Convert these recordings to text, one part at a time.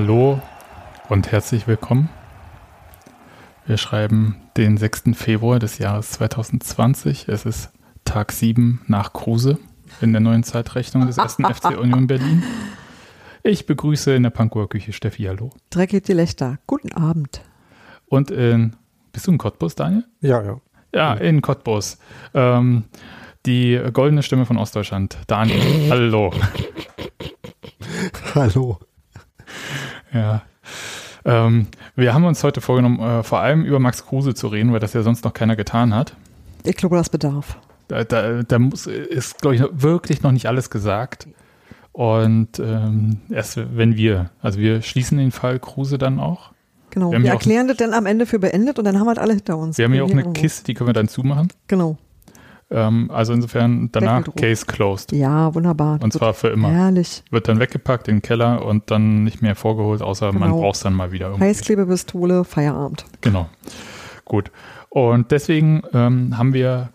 Hallo und herzlich willkommen. Wir schreiben den 6. Februar des Jahres 2020. Es ist Tag 7 nach Kruse in der neuen Zeitrechnung des ersten FC Union Berlin. Ich begrüße in der Pankower Küche Steffi, hallo. Dreckig die Lechter. Guten Abend. Und in, bist du in Cottbus, Daniel? Ja, ja. Ja, in Cottbus. Ähm, die goldene Stimme von Ostdeutschland. Daniel, hallo. Hallo. Ja. Ähm, wir haben uns heute vorgenommen, äh, vor allem über Max Kruse zu reden, weil das ja sonst noch keiner getan hat. Ich glaube, das bedarf. Da, da, da muss, ist, glaube ich, wirklich noch nicht alles gesagt. Und ähm, erst wenn wir, also wir schließen den Fall Kruse dann auch. Genau. Wir Wir, erklären das dann am Ende für beendet und dann haben wir das alle hinter uns. Wir haben hier auch eine irgendwo. Kiste, die können wir dann zumachen. Genau. Ähm, also insofern danach. Case closed. Ja, wunderbar. Und zwar für immer. Herrlich. Wird dann weggepackt in den Keller und dann nicht mehr vorgeholt, außer man Genau. braucht es dann mal wieder irgendwie. Heißklebepistole, Feierabend. Genau. Gut. Und deswegen ähm, haben wir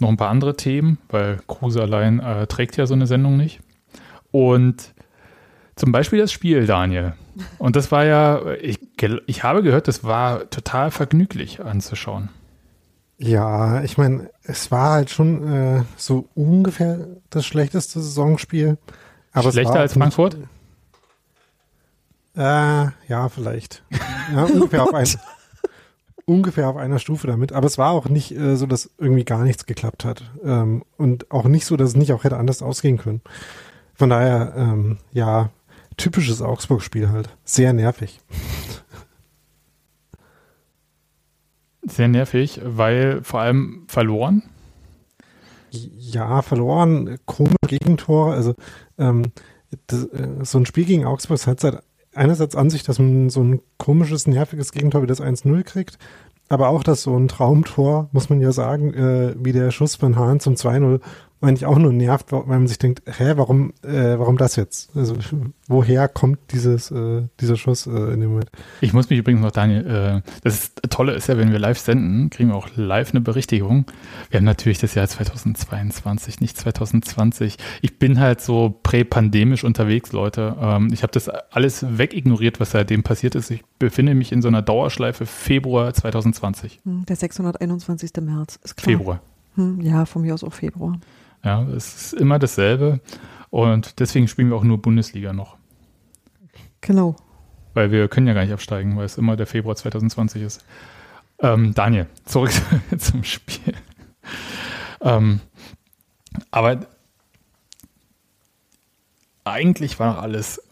noch ein paar andere Themen, weil Kruse allein äh, trägt ja so eine Sendung nicht. Und zum Beispiel das Spiel, Daniel. Und das war ja, ich, ich habe gehört, das war total vergnüglich anzuschauen. Ja, ich meine, es war halt schon äh, so ungefähr das schlechteste Saisonspiel. Aber es Schlechter als Frankfurt? Äh, ja, vielleicht. Ja, ungefähr auf ein, ungefähr auf einer Stufe damit. Aber es war auch nicht äh, so, dass irgendwie gar nichts geklappt hat. Ähm, und auch nicht so, dass es nicht auch hätte anders ausgehen können. Von daher, ähm, ja, typisches Augsburg-Spiel halt. Sehr nervig. Sehr nervig, weil vor allem verloren. Ja, verloren, komische Gegentore. Also ähm, das, äh, so ein Spiel gegen Augsburg hat seit einerseits an sich, dass man so ein komisches, nerviges Gegentor wie das 1-0 kriegt, aber auch, dass so ein Traumtor, muss man ja sagen, äh, wie der Schuss von Hahn zum 2-0 eigentlich auch nur nervt, weil man sich denkt, hä, warum, äh, warum das jetzt? Also woher kommt dieses, äh, dieser Schuss äh, in dem Moment? Ich muss mich übrigens noch, Daniel, äh, das ist, Tolle ist ja, wenn wir live senden, kriegen wir auch live eine Berichtigung. Wir haben natürlich das Jahr 2022, nicht 2020. Ich bin halt so präpandemisch unterwegs, Leute. Ähm, ich habe das alles wegignoriert, was seitdem passiert ist. Ich befinde mich in so einer Dauerschleife Februar 2020. Hm, Der 621. März. Ist klar. Februar. Hm, ja, von mir aus auch Februar. Ja, es ist immer dasselbe. Und deswegen spielen wir auch nur Bundesliga noch. Genau. Weil wir können ja gar nicht absteigen, weil es immer der Februar 2020 ist. Ähm, Daniel, zurück zum Spiel. Ähm, aber eigentlich war noch alles.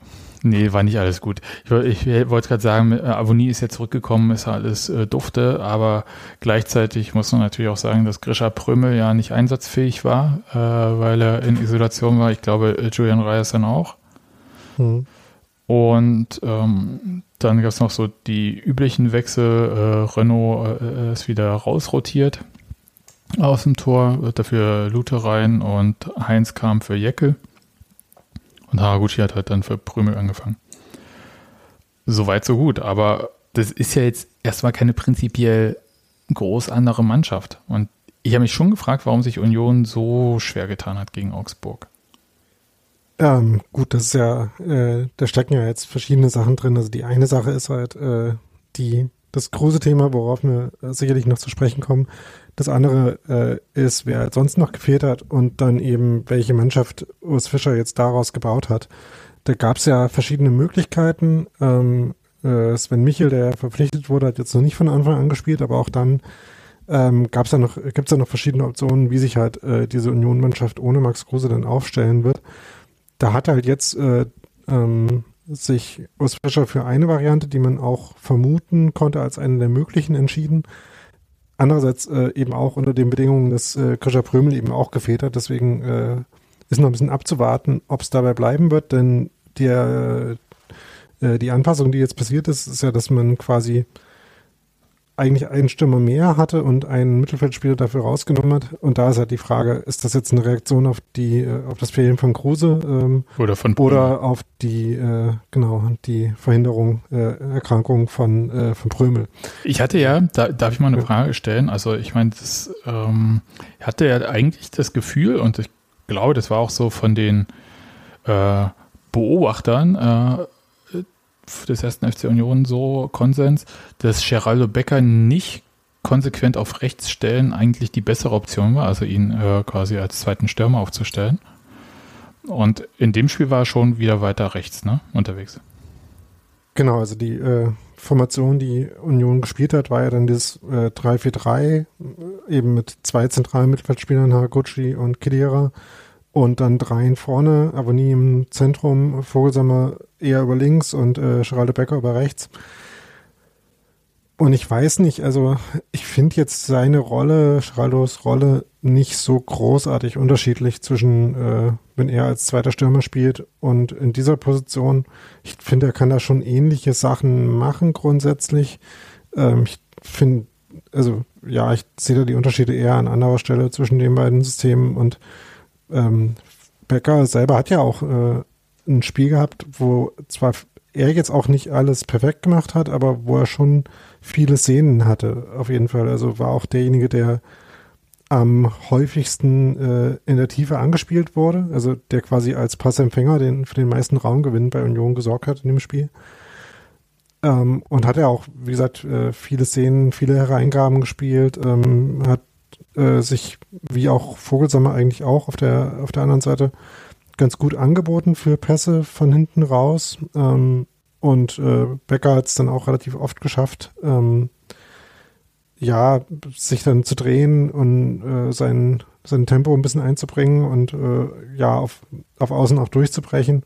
Nee, war nicht alles gut. Ich, ich wollte gerade sagen, äh, Avonie ist ja zurückgekommen, ist alles äh, dufte, aber gleichzeitig muss man natürlich auch sagen, dass Grisha Prömel ja nicht einsatzfähig war, äh, weil er in Isolation war. Ich glaube, äh, Julian Reyes dann auch. Hm. Und ähm, dann gab es noch so die üblichen Wechsel. Äh, Renault äh, ist wieder rausrotiert aus dem Tor, wird dafür Lute rein und Heinz kam für Jeckel. Und Haraguchi hat halt dann für Prümel angefangen. Soweit, so gut. Aber das ist ja jetzt erstmal keine prinzipiell groß andere Mannschaft. Und ich habe mich schon gefragt, warum sich Union so schwer getan hat gegen Augsburg. Ähm, gut, das ist ja, äh, da stecken ja jetzt verschiedene Sachen drin. Also die eine Sache ist halt äh, die, das große Thema, worauf wir sicherlich noch zu sprechen kommen. Das andere äh, ist, wer halt sonst noch gefehlt hat und dann eben, welche Mannschaft Urs Fischer jetzt daraus gebaut hat. Da gab es ja verschiedene Möglichkeiten. Ähm, äh, Sven Michel, der verpflichtet wurde, hat jetzt noch nicht von Anfang an gespielt, aber auch dann ähm, gab's ja noch, ja noch verschiedene Optionen, wie sich halt äh, diese Union-Mannschaft ohne Max Kruse dann aufstellen wird. Da hat halt jetzt äh, ähm, sich Urs Fischer für eine Variante, die man auch vermuten konnte, als eine der möglichen entschieden. Andererseits äh, eben auch unter den Bedingungen, dass äh, Krischer Prömel eben auch gefehlt hat. Deswegen äh, ist noch ein bisschen abzuwarten, ob es dabei bleiben wird, denn der, äh, die Anpassung, die jetzt passiert ist, ist ja, dass man quasi eigentlich einen Stürmer mehr hatte und einen Mittelfeldspieler dafür rausgenommen hat. Und da ist halt die Frage, ist das jetzt eine Reaktion auf die, äh, auf das Fehlen von Kruse ähm, Oder von oder auf die, äh, genau, die Verhinderung, äh, Erkrankung von, äh, von Prömel? Ich hatte ja, da, darf ich mal eine Ja. Frage stellen? Also ich meine, das ähm, hatte ja eigentlich das Gefühl und ich glaube, das war auch so von den äh, Beobachtern, äh, des ersten FC Union so Konsens, dass Geraldo Becker nicht konsequent auf rechts stellen eigentlich die bessere Option war, also ihn äh, quasi als zweiten Stürmer aufzustellen. Und in dem Spiel war er schon wieder weiter rechts ne, unterwegs. Genau, also die äh, Formation, die Union gespielt hat, war ja dann dieses äh, 3-4-3, äh, eben mit zwei zentralen Mittelfeldspielern, Haraguchi und Kedira. Und dann dreien vorne, aber nie im Zentrum, Vogelsammer eher über links und äh, Geraldo Becker über rechts. Und ich weiß nicht, also ich finde jetzt seine Rolle, Geraldos Rolle, nicht so großartig unterschiedlich zwischen, äh, wenn er als zweiter Stürmer spielt und in dieser Position. Ich finde, er kann da schon ähnliche Sachen machen grundsätzlich. Ähm, ich finde, also ja, ich sehe da die Unterschiede eher an anderer Stelle zwischen den beiden Systemen und ähm, Becker selber hat ja auch äh, ein Spiel gehabt, wo zwar er jetzt auch nicht alles perfekt gemacht hat, aber wo er schon viele Szenen hatte, auf jeden Fall. Also war auch derjenige, der am häufigsten äh, in der Tiefe angespielt wurde, also der quasi als Passempfänger den, für den meisten Raumgewinn bei Union gesorgt hat in dem Spiel. Ähm, und hat er auch, wie gesagt, äh, viele Szenen, viele Hereingaben gespielt, ähm, hat äh, sich, wie auch Vogelsammer eigentlich auch auf der, auf der anderen Seite, ganz gut angeboten für Pässe von hinten raus. Ähm, und äh, Becker hat es dann auch relativ oft geschafft, ähm, ja, sich dann zu drehen und äh, sein, sein Tempo ein bisschen einzubringen und äh, ja, auf, auf Außen auch durchzubrechen.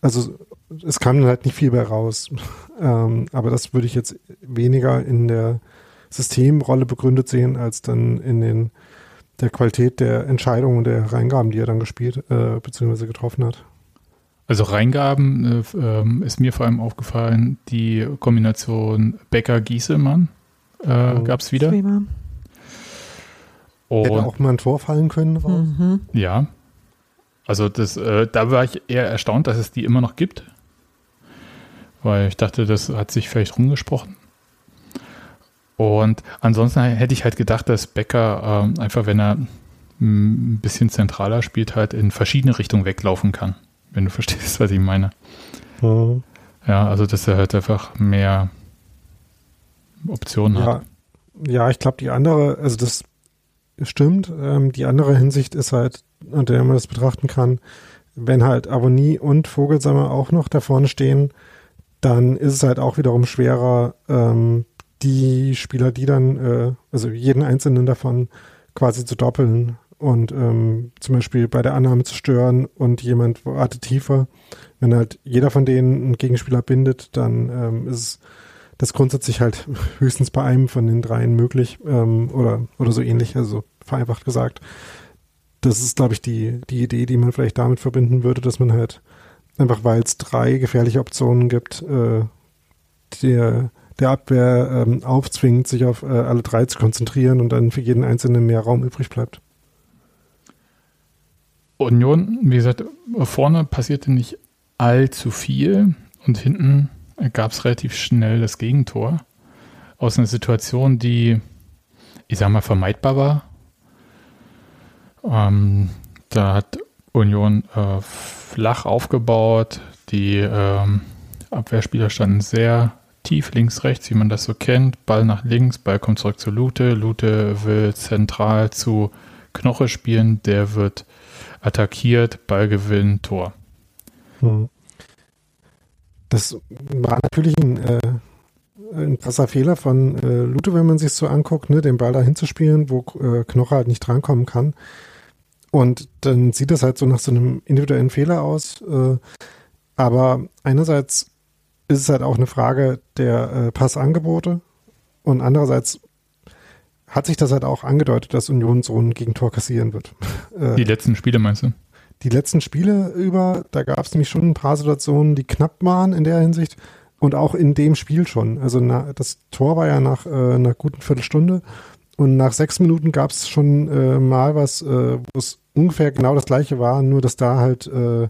Also es kam dann halt nicht viel mehr raus. ähm, aber das würde ich jetzt weniger in der Systemrolle begründet sehen, als dann in den der Qualität der Entscheidungen und der Reingaben, die er dann gespielt äh, bzw. getroffen hat. Also Reingaben äh, äh, ist mir vor allem aufgefallen, die Kombination Becker-Gieselmann äh, oh. gab es wieder. Prima. Und, Hätte auch mal ein Tor fallen können. Mhm. Ja. Also das, äh, da war ich eher erstaunt, dass es die immer noch gibt. Weil ich dachte, das hat sich vielleicht rumgesprochen. Und ansonsten hätte ich halt gedacht, dass Becker ähm, einfach, wenn er ein bisschen zentraler spielt, halt in verschiedene Richtungen weglaufen kann. Wenn du verstehst, was ich meine. Mhm. Ja, also dass er halt einfach mehr Optionen ja. hat. Ja, ich glaube, die andere, also das stimmt. Ähm, die andere Hinsicht ist halt, unter der man das betrachten kann, wenn halt Avonie und Vogelsammer auch noch da vorne stehen, dann ist es halt auch wiederum schwerer, ähm, die Spieler, die dann, äh, also jeden einzelnen davon quasi zu doppeln und ähm, zum Beispiel bei der Annahme zu stören und jemand wartet tiefer. Wenn halt jeder von denen einen Gegenspieler bindet, dann ähm, ist das grundsätzlich halt höchstens bei einem von den dreien möglich ähm, oder, oder so ähnlich, also vereinfacht gesagt. Das ist, glaube ich, die, die Idee, die man vielleicht damit verbinden würde, dass man halt einfach, weil es drei gefährliche Optionen gibt, äh, der der Abwehr ähm, aufzwingt, sich auf äh, alle drei zu konzentrieren und dann für jeden Einzelnen mehr Raum übrig bleibt. Union, wie gesagt, vorne passierte nicht allzu viel und hinten gab es relativ schnell das Gegentor aus einer Situation, die, ich sag mal, vermeidbar war. Ähm, da hat Union äh, flach aufgebaut, die ähm, Abwehrspieler standen sehr tief, links, rechts, wie man das so kennt. Ball nach links, Ball kommt zurück zu Lute. Lute will zentral zu Knoche spielen, der wird attackiert, Ballgewinn, Tor. Hm. Das war natürlich ein, äh, ein krasser Fehler von äh, Lute, wenn man sich so anguckt, ne, den Ball da hinzuspielen, wo äh, Knoche halt nicht drankommen kann. Und dann sieht das halt so nach so einem individuellen Fehler aus. Äh, aber einerseits ist es halt auch eine Frage der äh, Passangebote und andererseits hat sich das halt auch angedeutet, dass Union so ein Gegentor kassieren wird. Äh, die letzten Spiele meinst du? Die letzten Spiele über, da gab es nämlich schon ein paar Situationen, die knapp waren in der Hinsicht und auch in dem Spiel schon. Also na, das Tor war ja nach äh, einer guten Viertelstunde und nach sechs Minuten gab es schon äh, mal was, äh, wo es ungefähr genau das gleiche war, nur dass da halt äh,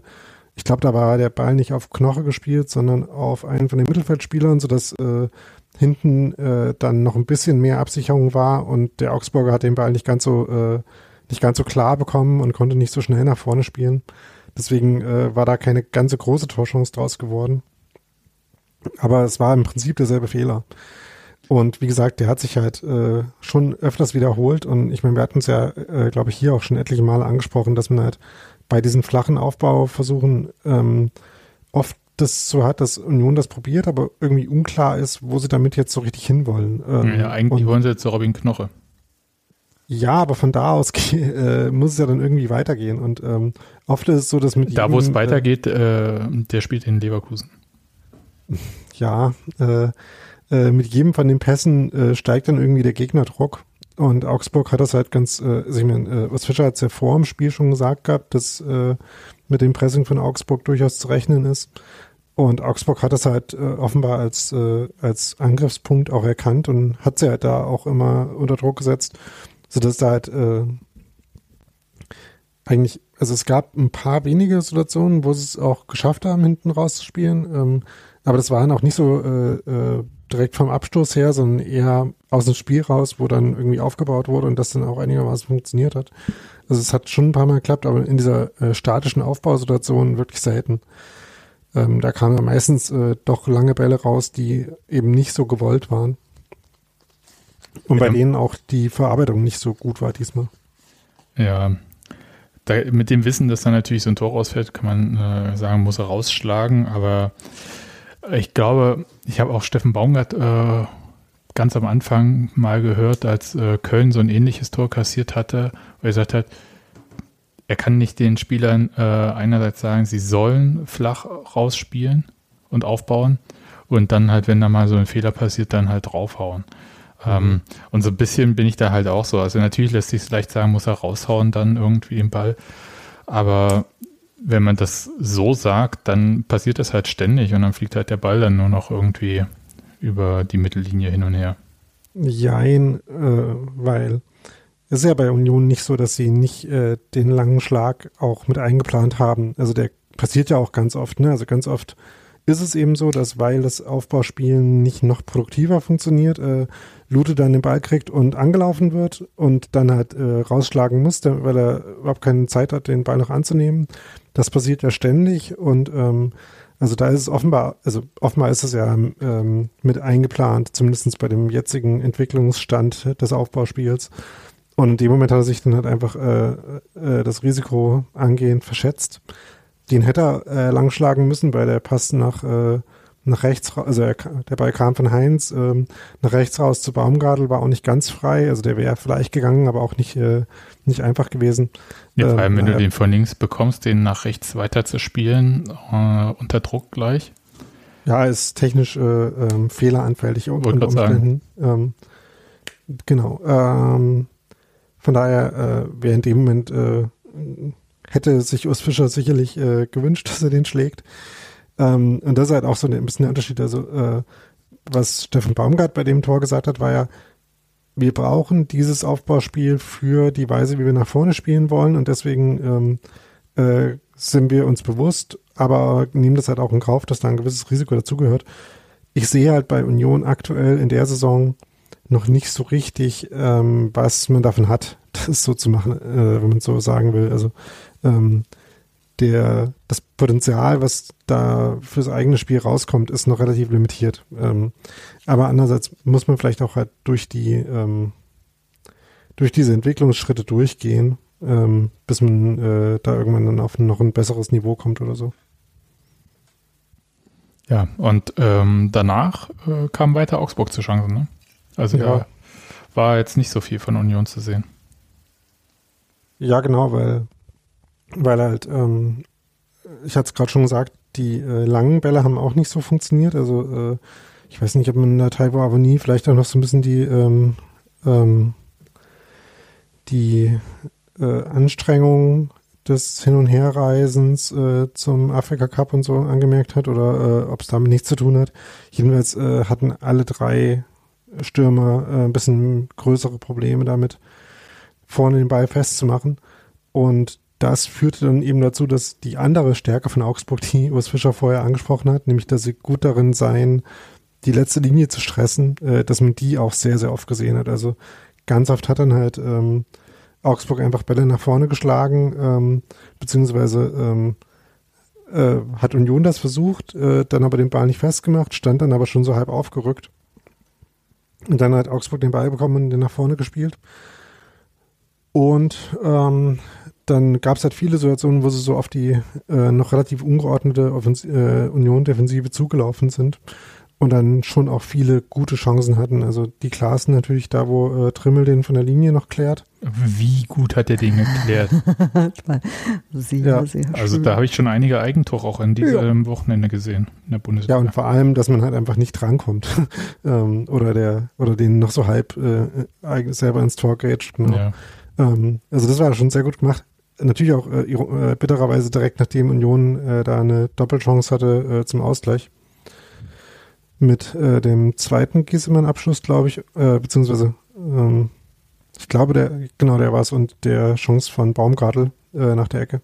ich glaube, da war der Ball nicht auf Knoche gespielt, sondern auf einen von den Mittelfeldspielern, sodass äh, hinten äh, dann noch ein bisschen mehr Absicherung war und der Augsburger hat den Ball nicht ganz so äh, nicht ganz so klar bekommen und konnte nicht so schnell nach vorne spielen. Deswegen äh, war da keine ganze große Torchance draus geworden. Aber es war im Prinzip derselbe Fehler. Und wie gesagt, der hat sich halt äh, schon öfters wiederholt. Und ich meine, wir hatten es ja, äh, glaube ich, hier auch schon etliche Male angesprochen, dass man halt bei diesen flachen Aufbauversuchen ähm, oft das so hat, dass Union das probiert, aber irgendwie unklar ist, wo sie damit jetzt so richtig hinwollen. Ähm, ja, eigentlich wollen sie jetzt zu Robin Knoche. Ja, aber von da aus äh, muss es ja dann irgendwie weitergehen. Und ähm, oft ist es so, dass mit Da, wo es äh, weitergeht, äh, der spielt in Leverkusen. Ja, äh, äh, mit jedem von den Pässen äh, steigt dann irgendwie der Gegnerdruck. Und Augsburg hat das halt ganz, äh, also ich meine, äh, was Fischer hat es ja vor dem Spiel schon gesagt gehabt, dass äh, mit dem Pressing von Augsburg durchaus zu rechnen ist. Und Augsburg hat das halt äh, offenbar als, äh, als Angriffspunkt auch erkannt und hat sie halt da auch immer unter Druck gesetzt, sodass da halt äh, eigentlich, also es gab ein paar wenige Situationen, wo sie es auch geschafft haben, hinten rauszuspielen. Ähm, aber das waren auch nicht so äh, äh, direkt vom Abstoß her, sondern eher aus dem Spiel raus, wo dann irgendwie aufgebaut wurde und das dann auch einigermaßen funktioniert hat. Also es hat schon ein paar Mal geklappt, aber in dieser äh, statischen Aufbausituation wirklich selten. Ähm, da kamen ja meistens äh, doch lange Bälle raus, die eben nicht so gewollt waren. Und ja. bei denen auch die Verarbeitung nicht so gut war diesmal. Ja, da, mit dem Wissen, dass da natürlich so ein Tor rausfällt, kann man äh, sagen, muss er rausschlagen, aber ich glaube, ich habe auch Steffen Baumgart äh, ganz am Anfang mal gehört, als äh, Köln so ein ähnliches Tor kassiert hatte, wo er gesagt hat, er kann nicht den Spielern äh, einerseits sagen, sie sollen flach rausspielen und aufbauen und dann halt, wenn da mal so ein Fehler passiert, dann halt draufhauen. Mhm. Ähm, und so ein bisschen bin ich da halt auch so. Also natürlich lässt sich es leicht sagen, muss er raushauen dann irgendwie den Ball. Aber wenn man das so sagt, dann passiert das halt ständig und dann fliegt halt der Ball dann nur noch irgendwie über die Mittellinie hin und her. Jein, äh, weil es ist ja bei Union nicht so, dass sie nicht äh, den langen Schlag auch mit eingeplant haben. Also der passiert ja auch ganz oft, ne? Also ganz oft ist es eben so, dass weil das Aufbauspielen nicht noch produktiver funktioniert, äh, Lute dann den Ball kriegt und angelaufen wird und dann halt äh, rausschlagen muss, weil er überhaupt keine Zeit hat, den Ball noch anzunehmen. Das passiert ja ständig und ähm, also da ist es offenbar, also offenbar ist es ja ähm, mit eingeplant, zumindest bei dem jetzigen Entwicklungsstand des Aufbauspiels. Und in dem Moment hat er sich dann halt einfach äh, äh, das Risiko angehend verschätzt. Den hätte er äh, langschlagen müssen, weil der passt nach äh, nach rechts, also er, der Ball kam von Heinz, ähm, nach rechts raus zu Baumgartel, war auch nicht ganz frei, also der wäre vielleicht gegangen, aber auch nicht, äh, nicht einfach gewesen. Ja, vor allem, ähm, wenn du den von links bekommst, den nach rechts weiter zu spielen, äh, unter Druck gleich. Ja, ist technisch äh, ähm, fehleranfällig unter Umständen. Ähm, genau. Ähm, von daher äh, wäre in dem Moment hätte sich Urs Fischer sicherlich äh, gewünscht, dass er den schlägt. Ähm, und das ist halt auch so ein bisschen der Unterschied. Also, äh, was Steffen Baumgart bei dem Tor gesagt hat, war ja, wir brauchen dieses Aufbauspiel für die Weise, wie wir nach vorne spielen wollen. Und deswegen ähm, äh, sind wir uns bewusst, aber nehmen das halt auch in Kauf, dass da ein gewisses Risiko dazugehört. Ich sehe halt bei Union aktuell in der Saison noch nicht so richtig, ähm, was man davon hat, das so zu machen, äh, wenn man so sagen will. Also ähm, der, das Potenzial, was da fürs eigene Spiel rauskommt, ist noch relativ limitiert. Ähm, aber andererseits muss man vielleicht auch halt durch die, ähm, durch diese Entwicklungsschritte durchgehen, ähm, bis man äh, da irgendwann dann auf noch ein besseres Niveau kommt oder so. Ja, und ähm, danach äh, kam weiter Augsburg zu Chancen, ne? Also ja. da war jetzt nicht so viel von Union zu sehen. Ja, genau, weil weil halt, ähm, ich hatte es gerade schon gesagt, die äh, langen Bälle haben auch nicht so funktioniert. Also äh, ich weiß nicht, ob man in der Taiwo Avonie vielleicht auch noch so ein bisschen die, ähm, ähm, die äh, Anstrengung des Hin- und Herreisens äh, zum Afrika Cup und so angemerkt hat oder äh, ob es damit nichts zu tun hat. Jedenfalls äh, hatten alle drei Stürmer äh, ein bisschen größere Probleme damit, vorne den Ball festzumachen. Und das führte dann eben dazu, dass die andere Stärke von Augsburg, die Urs Fischer vorher angesprochen hat, nämlich dass sie gut darin seien, die letzte Linie zu stressen, äh, dass man die auch sehr, sehr oft gesehen hat. Also ganz oft hat dann halt ähm, Augsburg einfach Bälle nach vorne geschlagen, ähm, beziehungsweise ähm, äh, hat Union das versucht, äh, dann aber den Ball nicht festgemacht, stand dann aber schon so halb aufgerückt. Und dann hat Augsburg den Ball bekommen und den nach vorne gespielt. Und ähm, dann gab es halt viele Situationen, wo sie so auf die äh, noch relativ ungeordnete Offens äh, Union-Defensive zugelaufen sind und dann schon auch viele gute Chancen hatten. Also die Klassen natürlich da, wo äh, Trimmel den von der Linie noch klärt. Wie gut hat er den geklärt? sehr, Ja, sehr also da habe ich schon einige Eigentore auch an diesem Wochenende gesehen in der Bundesliga. Ja, und vor allem, dass man halt einfach nicht drankommt. ähm, oder der, oder den noch so halb äh, eigen- selber ins Tor grätscht. Genau. ja. Ähm, also das war schon sehr gut gemacht. Natürlich auch äh, äh, bittererweise direkt nachdem Union äh, da eine Doppelchance hatte äh, zum Ausgleich. Mit äh, dem zweiten Giesemann-Abschluss, glaube ich, äh, beziehungsweise ähm, ich glaube, der, genau, der war es und der Chance von Baumgartel nach der Ecke.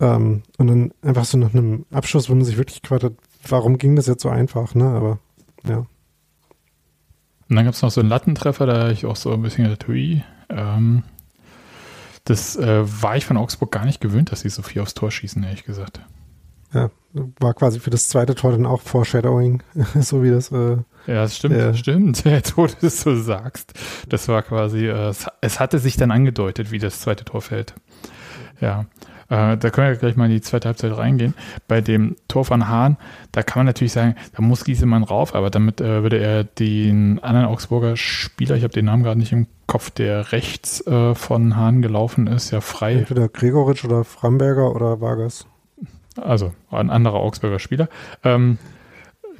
Ähm, und dann einfach so nach einem Abschluss, wo man sich wirklich gefragt hat, warum ging das jetzt so einfach, ne? Aber ja. Und dann gab es noch so einen Lattentreffer, da ich auch so ein bisschen gedacht, hui. Ähm, das äh, war ich von Augsburg gar nicht gewöhnt, dass sie so viel aufs Tor schießen, ehrlich gesagt. Ja, war quasi für das zweite Tor dann auch Foreshadowing, so wie das äh, Ja, das stimmt, Ja. stimmt. Jetzt, wo du es so sagst. Das war quasi, äh, es, es hatte sich dann angedeutet, wie das zweite Tor fällt. Ja. Äh, da können wir gleich mal in die zweite Halbzeit reingehen. Bei dem Tor von Hahn, da kann man natürlich sagen, da muss Giesemann rauf, aber damit äh, würde er den anderen Augsburger Spieler, ich habe den Namen gerade nicht im Kopf, der rechts äh, von Hahn gelaufen ist, ja frei entweder Gregoritsch oder Framberger oder Vargas. also ein anderer Augsburger Spieler, ähm,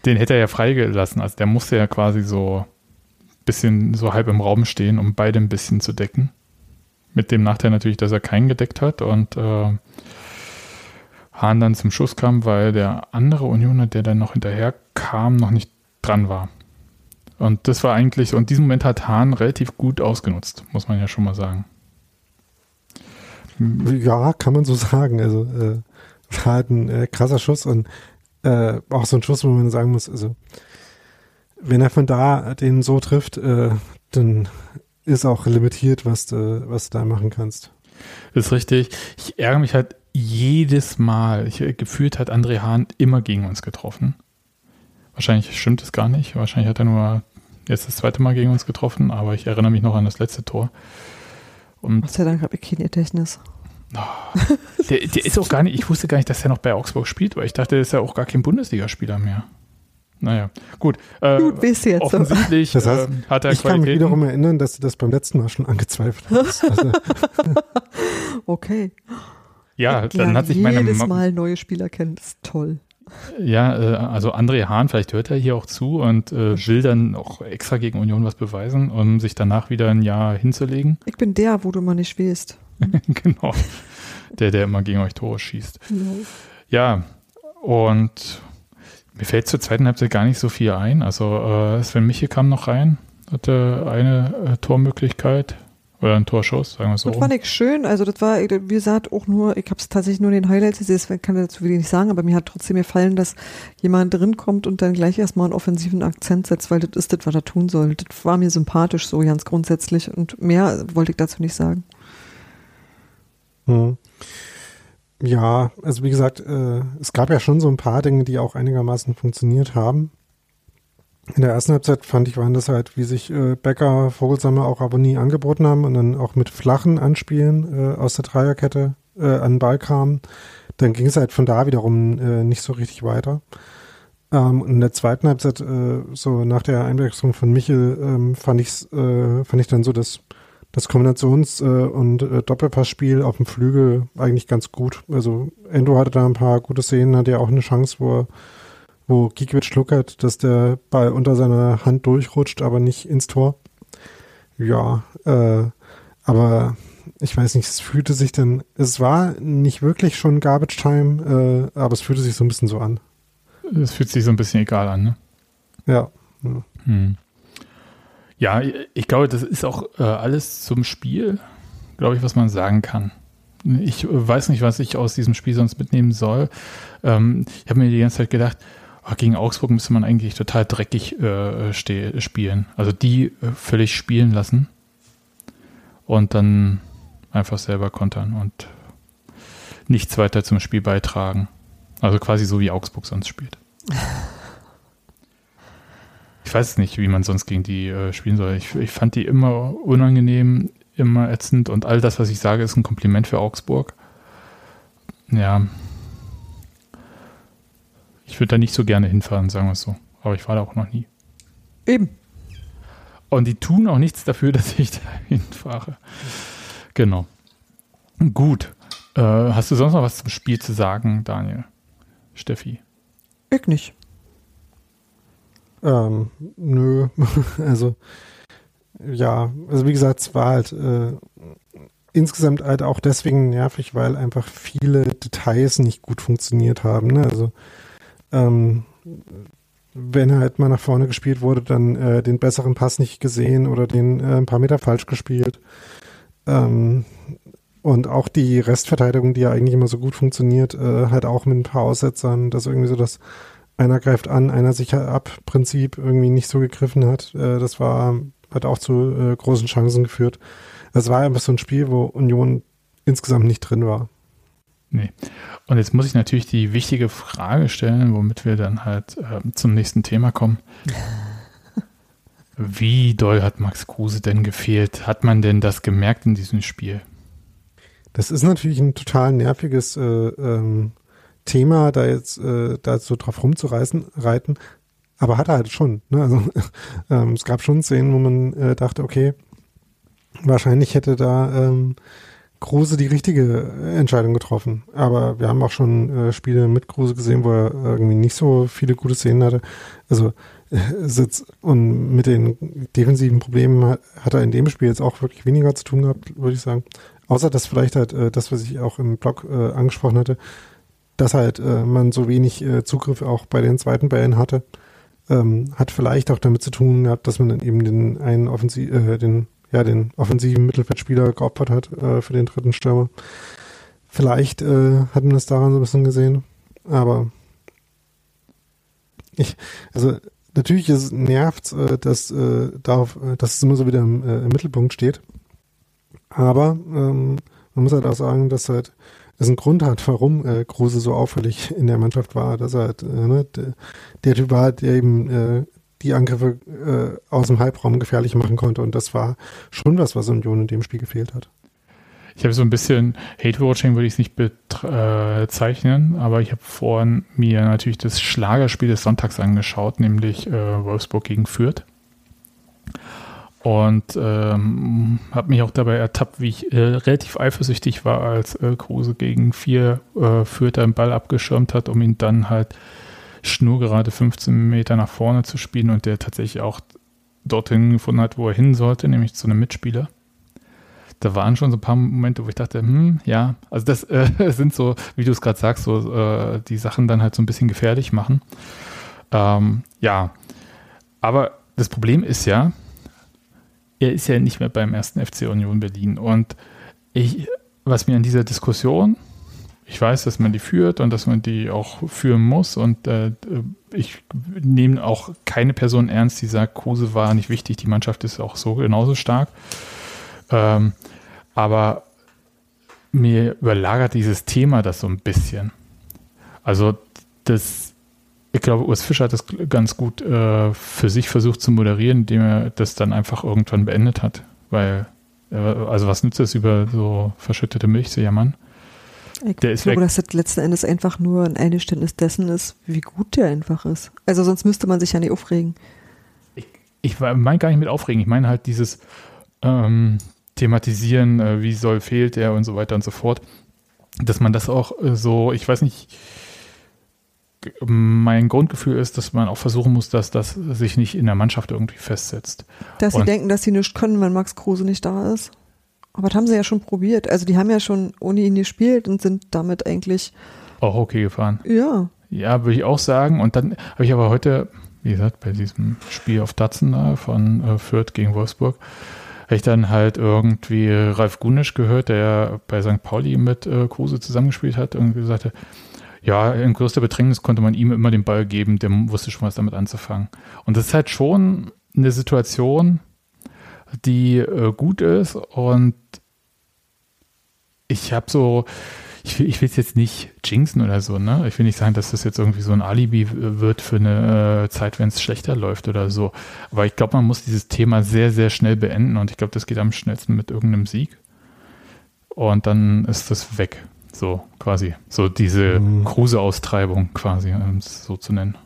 den hätte er ja freigelassen. Also der musste ja quasi so ein bisschen so halb im Raum stehen, um beide ein bisschen zu decken. Mit dem Nachteil natürlich, dass er keinen gedeckt hat und äh, Hahn dann zum Schuss kam, weil der andere Unioner, der dann noch hinterher kam, noch nicht dran war. Und das war eigentlich, und diesen Moment hat Hahn relativ gut ausgenutzt, muss man ja schon mal sagen. Ja, kann man so sagen. Also äh, war halt ein äh, krasser Schuss und äh, auch so ein Schuss, wo man sagen muss, also wenn er von da den so trifft, äh, dann ist auch limitiert, was du, was du da machen kannst. Das ist richtig. Ich ärgere mich halt jedes Mal. Ich, gefühlt hat André Hahn immer gegen uns getroffen. Wahrscheinlich stimmt es gar nicht. Wahrscheinlich hat er nur jetzt das zweite Mal gegen uns getroffen, aber ich erinnere mich noch an das letzte Tor. Und Gott sei Dank habe ich kein Gedächtnis. der, der ist auch gar nicht, ich wusste gar nicht, dass er noch bei Augsburg spielt, weil ich dachte, der ist ja auch gar kein Bundesligaspieler mehr. Naja, gut. Äh, Gut, wisst ihr jetzt. offensichtlich Das heißt, äh, hat er Ich kann mich wiederum erinnern, dass du das beim letzten Mal schon angezweifelt hast. Also, Okay. ja, dann hat sich meine jedes Ma- Mal neue Spieler kennen. Das ist toll. Ja, äh, also André Hahn, vielleicht hört er hier auch zu und äh, will dann auch extra gegen Union was beweisen, um sich danach wieder ein Jahr hinzulegen. Ich bin der, wo du mal nicht willst. genau. Der, der immer gegen euch Tore schießt. Genau. Ja, und mir fällt zur zweiten Halbzeit gar nicht so viel ein. Also äh, Sven Miche kam noch rein, hatte eine äh, Tormöglichkeit oder einen Torschuss, sagen wir es so. Das rum. fand ich schön. Also das war, wie gesagt, auch nur, ich habe es tatsächlich nur in den Highlights gesehen, deswegen kann ich dazu wenig sagen, aber mir hat trotzdem gefallen, dass jemand drin kommt und dann gleich erstmal einen offensiven Akzent setzt, weil das ist das, was er tun soll. Das war mir sympathisch so ganz grundsätzlich und mehr wollte ich dazu nicht sagen. hm. Ja, also wie gesagt, äh, es gab ja schon so ein paar Dinge, die auch einigermaßen funktioniert haben. In der ersten Halbzeit fand ich, waren das halt, wie sich äh, Becker, Vogelsammer auch aber nie angeboten haben und dann auch mit flachen Anspielen äh, aus der Dreierkette äh, an den Ball kamen. Dann ging es halt von da wiederum äh, nicht so richtig weiter. Ähm, in der zweiten Halbzeit, äh, so nach der Einwechslung von Michel, ähm, fand, ich's, äh, fand ich dann so das, das Kombinations- äh, und äh, Doppelpassspiel auf dem Flügel eigentlich ganz gut. Also Endo hatte da ein paar gute Szenen, hat ja auch eine Chance, wo er wo Gikiewicz schluckert, dass der Ball unter seiner Hand durchrutscht, aber nicht ins Tor. Ja, äh, aber ich weiß nicht, es fühlte sich dann, es war nicht wirklich schon Garbage Time, äh, aber es fühlte sich so ein bisschen so an. Es fühlt sich so ein bisschen egal an, ne? Ja. Hm. Ja, ich glaube, das ist auch äh, alles zum Spiel, glaube ich, was man sagen kann. Ich weiß nicht, was ich aus diesem Spiel sonst mitnehmen soll. Ähm, ich habe mir die ganze Zeit gedacht, gegen Augsburg müsste man eigentlich total dreckig äh, ste- spielen. Also die äh, völlig spielen lassen und dann einfach selber kontern und nichts weiter zum Spiel beitragen. Also quasi so wie Augsburg sonst spielt. Ich weiß nicht, wie man sonst gegen die äh, spielen soll. Ich, ich fand die immer unangenehm, immer ätzend und all das, was ich sage, ist ein Kompliment für Augsburg. Ja. Ich würde da nicht so gerne hinfahren, sagen wir es so. Aber ich war da auch noch nie. Eben. Und die tun auch nichts dafür, dass ich da hinfahre. Genau. Gut. Äh, hast du sonst noch was zum Spiel zu sagen, Daniel? Steffi? Ich nicht. Ähm, nö. also, ja, also wie gesagt, es war halt äh, insgesamt halt auch deswegen nervig, weil einfach viele Details nicht gut funktioniert haben. Ne? Also, ähm, wenn halt mal nach vorne gespielt wurde, dann äh, den besseren Pass nicht gesehen oder den äh, ein paar Meter falsch gespielt. Ähm, und auch die Restverteidigung, die ja eigentlich immer so gut funktioniert, äh, halt auch mit ein paar Aussetzern, dass irgendwie so das einer greift an, einer sicher ab Prinzip irgendwie nicht so gegriffen hat. Äh, das war, hat auch zu äh, großen Chancen geführt. Das war einfach so ein Spiel, wo Union insgesamt nicht drin war. Nee. Und jetzt muss ich natürlich die wichtige Frage stellen, womit wir dann halt äh, zum nächsten Thema kommen. Wie doll hat Max Kruse denn gefehlt? Hat man denn das gemerkt in diesem Spiel? Das ist natürlich ein total nerviges äh, ähm, Thema, da jetzt äh, da so drauf rumzureißen, reiten. Aber hat er halt schon. Ne? Also ähm, es gab schon Szenen, wo man äh, dachte, okay, wahrscheinlich hätte da ähm, Kruse die richtige Entscheidung getroffen. Aber wir haben auch schon äh, Spiele mit Kruse gesehen, wo er irgendwie nicht so viele gute Szenen hatte. Also äh, sitzt und mit den defensiven Problemen hat, er in dem Spiel jetzt auch wirklich weniger zu tun gehabt, würde ich sagen. Außer dass vielleicht halt äh, das, was ich auch im Blog äh, angesprochen hatte, dass halt äh, man so wenig äh, Zugriff auch bei den zweiten Bällen hatte, ähm, hat vielleicht auch damit zu tun gehabt, dass man dann eben den einen Offensiv, äh, den ja, den offensiven Mittelfeldspieler geopfert hat äh, für den dritten Stürmer. Vielleicht äh, hat man das daran so ein bisschen gesehen, aber ich, also natürlich ist, nervt äh, dass, äh, äh, dass es immer so wieder im, äh, im Mittelpunkt steht. Aber ähm, man muss halt auch sagen, dass halt es einen Grund hat, warum äh, Kruse so auffällig in der Mannschaft war, dass er halt, äh, ne, der, der Typ war, der eben äh, die Angriffe äh, aus dem Halbraum gefährlich machen konnte. Und das war schon was, was Union in dem Spiel gefehlt hat. Ich habe so ein bisschen Hate-Watching, würde ich es nicht bezeichnen, äh, aber ich habe vorhin mir natürlich das Schlagerspiel des Sonntags angeschaut, nämlich äh, Wolfsburg gegen Fürth. Und ähm, habe mich auch dabei ertappt, wie ich äh, relativ eifersüchtig war, als äh, Kruse gegen vier äh, Fürther im Ball abgeschirmt hat, um ihn dann halt schnurgerade 15 Meter nach vorne zu spielen und der tatsächlich auch dorthin gefunden hat, wo er hin sollte, nämlich zu einem Mitspieler. Da waren schon so ein paar Momente, wo ich dachte, hm, ja, also das äh, sind so, wie du es gerade sagst, so äh, die Sachen dann halt so ein bisschen gefährlich machen. Ähm, ja, aber das Problem ist ja, er ist ja nicht mehr beim ersten FC Union Berlin und ich, was mir an dieser Diskussion ich weiß, dass man die führt und dass man die auch führen muss. Und äh, ich nehme auch keine Person ernst, die sagt, Kruse war nicht wichtig, die Mannschaft ist auch so genauso stark. Ähm, aber mir überlagert dieses Thema das so ein bisschen. Also das, ich glaube, Urs Fischer hat das ganz gut äh, für sich versucht zu moderieren, indem er das dann einfach irgendwann beendet hat. Weil, äh, also was nützt es, über so verschüttete Milch zu jammern? Ich der ist glaube, weg. dass das letzten Endes einfach nur ein Eingeständnis dessen ist, wie gut der einfach ist. Also sonst müsste man sich ja nicht aufregen. Ich, ich meine gar nicht mit aufregen. Ich meine halt dieses ähm, Thematisieren, äh, wie soll, fehlt er und so weiter und so fort. Dass man das auch äh, so, ich weiß nicht, mein Grundgefühl ist, dass man auch versuchen muss, dass das sich nicht in der Mannschaft irgendwie festsetzt. Dass und sie denken, dass sie nichts können, wenn Max Kruse nicht da ist. Aber das haben sie ja schon probiert. Also die haben ja schon ohne ihn gespielt und sind damit eigentlich auch okay gefahren. Ja. Ja, würde ich auch sagen. Und dann habe ich aber heute, wie gesagt, bei diesem Spiel auf Datsen da von äh, Fürth gegen Wolfsburg, habe ich dann halt irgendwie Ralf Gunisch gehört, der ja bei St. Pauli mit äh, Kruse zusammengespielt hat und gesagt hat, ja, in größter Bedrängnis konnte man ihm immer den Ball geben, der wusste schon was damit anzufangen. Und das ist halt schon eine Situation, die äh, gut ist und ich habe so, ich will, ich will es jetzt nicht jinxen oder so, ne? Ich will nicht sagen, dass das jetzt irgendwie so ein Alibi wird für eine äh, Zeit, wenn es schlechter läuft oder so. Aber ich glaube, man muss dieses Thema sehr, sehr schnell beenden und ich glaube, das geht am schnellsten mit irgendeinem Sieg. Und dann ist das weg. So quasi. So diese mhm. Kruse-Austreibung quasi, um es so zu nennen.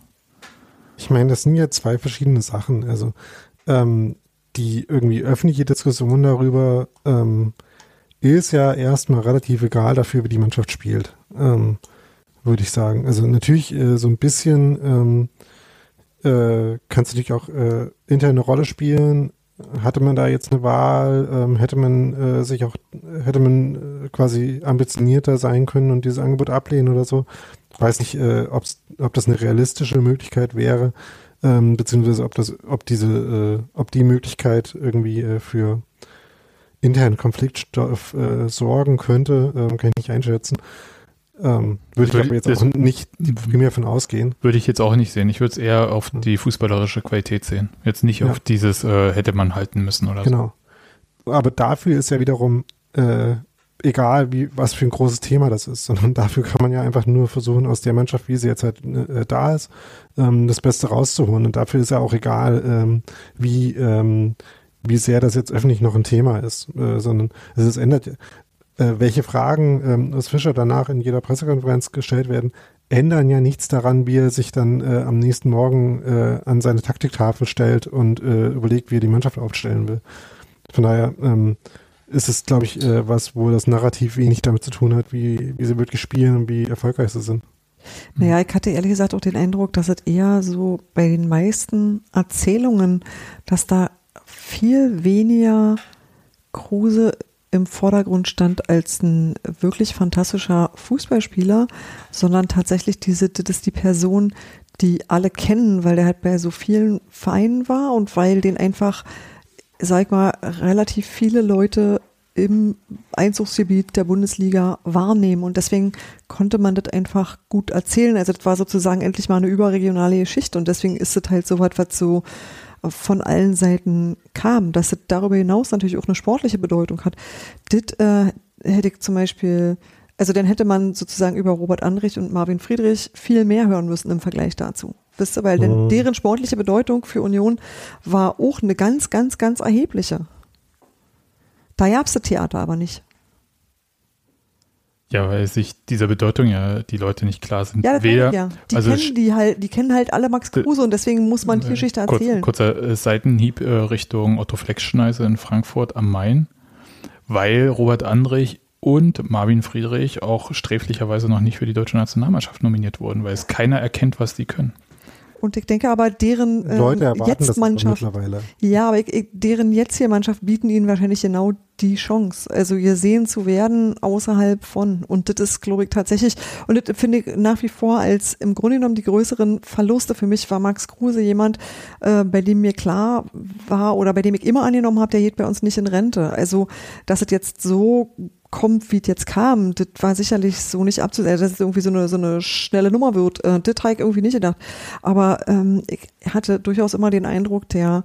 Ich meine, das sind ja zwei verschiedene Sachen. Also ähm, die irgendwie öffentliche Diskussion darüber, ähm, ist ja erstmal relativ egal dafür, wie die Mannschaft spielt, ähm, würde ich sagen. Also natürlich äh, so ein bisschen ähm, äh, kannst du natürlich auch äh, intern Rolle spielen. Hatte man da jetzt eine Wahl, ähm, hätte man äh, sich auch, hätte man äh, quasi ambitionierter sein können und dieses Angebot ablehnen oder so. Ich weiß nicht, äh, ob das eine realistische Möglichkeit wäre, ähm, beziehungsweise ob das, ob diese, äh, ob die Möglichkeit irgendwie äh, für internen Konfliktstoff äh, sorgen könnte, ähm, kann ich nicht einschätzen. Ähm, würde ich aber jetzt auch nicht primär von ausgehen. Würde ich jetzt auch nicht sehen. Ich würde es eher auf die fußballerische Qualität sehen. Jetzt nicht ja. auf dieses äh, hätte man halten müssen oder genau. so. Genau. Aber dafür ist ja wiederum äh, egal, wie was für ein großes Thema das ist, sondern dafür kann man ja einfach nur versuchen, aus der Mannschaft, wie sie jetzt halt äh, da ist, ähm, das Beste rauszuholen. Und dafür ist ja auch egal, ähm, wie ähm, wie sehr das jetzt öffentlich noch ein Thema ist, äh, sondern es ist, ändert, äh, welche Fragen ähm, aus Fischer danach in jeder Pressekonferenz gestellt werden, ändern ja nichts daran, wie er sich dann äh, am nächsten Morgen äh, an seine Taktiktafel stellt und äh, überlegt, wie er die Mannschaft aufstellen will. Von daher ähm, ist es, glaube ich, äh, was, wo das Narrativ wenig damit zu tun hat, wie, wie sie wirklich spielen und wie erfolgreich sie sind. Naja, ich hatte ehrlich gesagt auch den Eindruck, dass es eher so bei den meisten Erzählungen, dass da viel weniger Kruse im Vordergrund stand als ein wirklich fantastischer Fußballspieler, sondern tatsächlich diese, das ist die Person, die alle kennen, weil der halt bei so vielen Vereinen war und weil den einfach, sag mal, relativ viele Leute im Einzugsgebiet der Bundesliga wahrnehmen und deswegen konnte man das einfach gut erzählen. Also das war sozusagen endlich mal eine überregionale Geschichte und deswegen ist es halt so was, was so von allen Seiten kam, dass es darüber hinaus natürlich auch eine sportliche Bedeutung hat. Das äh, hätte ich zum Beispiel, also dann hätte man sozusagen über Robert Andrich und Marvin Friedrich viel mehr hören müssen im Vergleich dazu. Ihr, weil denn mhm. deren sportliche Bedeutung für Union war auch eine ganz, ganz, ganz erhebliche. Da gab es das Theater aber nicht. Ja, weil sich dieser Bedeutung ja die Leute nicht klar sind. Ja, Wer, ja. Die, also kennen die, halt, die kennen halt alle Max Kruse und deswegen muss man die Geschichte erzählen. Kurz, kurzer äh, Seitenhieb äh, Richtung Otto Fleckschneise in Frankfurt am Main, weil Robert Andrich und Marvin Friedrich auch sträflicherweise noch nicht für die deutsche Nationalmannschaft nominiert wurden, weil es keiner erkennt, was die können. Und ich denke aber, deren äh, Leute jetzt Mannschaft, ja, aber ich, ich, deren jetzt hier Mannschaft bieten ihnen wahrscheinlich genau die Chance, also gesehen zu werden außerhalb von. Und das ist, glaube ich, tatsächlich, und das finde ich nach wie vor als im Grunde genommen die größeren Verluste für mich war Max Kruse jemand, äh, bei dem mir klar war oder bei dem ich immer angenommen habe, der geht bei uns nicht in Rente. Also, dass es jetzt so kommt, wie es jetzt kam, das war sicherlich so nicht abzusehen, dass es irgendwie so eine, so eine schnelle Nummer wird. Äh, das habe ich irgendwie nicht gedacht. Aber ähm, ich hatte durchaus immer den Eindruck, der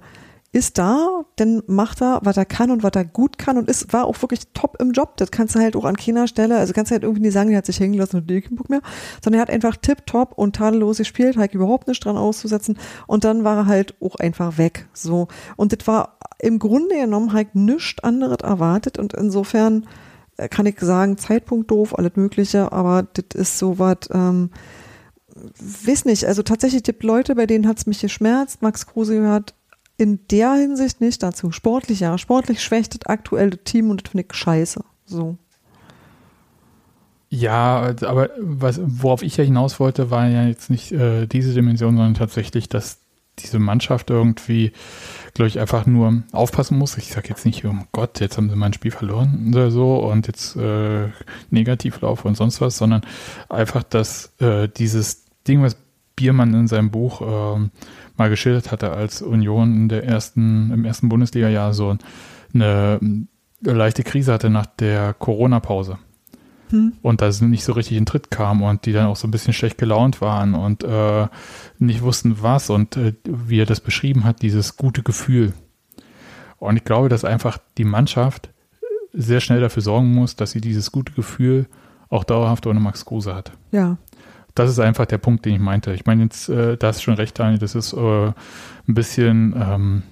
ist da, denn macht er, was er kann und was er gut kann und ist, war auch wirklich top im Job. Das kannst du halt auch an keiner Stelle, also kannst du halt irgendwie nicht sagen, der hat sich hängen lassen und den Bock mehr, sondern er hat einfach tipptopp und tadellos gespielt, halt überhaupt nicht dran auszusetzen und dann war er halt auch einfach weg, so. Und das war im Grunde genommen halt nichts anderes erwartet und insofern, kann ich sagen, Zeitpunkt doof, alles Mögliche, aber das ist so was, ähm, weiß nicht, also tatsächlich gibt Leute, bei denen hat es mich geschmerzt. Max Kruse gehört in der Hinsicht nicht dazu. Sportlich ja, sportlich schwächt das aktuelle Team und das finde ich scheiße. So. Ja, aber was, worauf ich ja hinaus wollte, war ja jetzt nicht äh, diese Dimension, sondern tatsächlich, dass diese Mannschaft irgendwie, glaube ich, einfach nur aufpassen muss. Ich sage jetzt nicht, oh Gott, jetzt haben sie mein Spiel verloren oder so und jetzt äh, Negativlauf und sonst was, sondern einfach, dass äh, dieses Ding, was Biermann in seinem Buch äh, mal geschildert hatte, als Union in der ersten, im ersten Bundesliga-Jahr so eine, eine leichte Krise hatte nach der Corona-Pause hm. und da nicht so richtig in Tritt kam und die dann auch so ein bisschen schlecht gelaunt waren und äh, nicht wussten was und äh, wie er das beschrieben hat, dieses gute Gefühl. Und ich glaube, dass einfach die Mannschaft sehr schnell dafür sorgen muss, dass sie dieses gute Gefühl auch dauerhaft ohne Max Kruse hat. Ja. Das ist einfach der Punkt, den ich meinte. Ich meine jetzt, äh, da hast du schon recht, Daniel, das ist äh, ein bisschen ähm,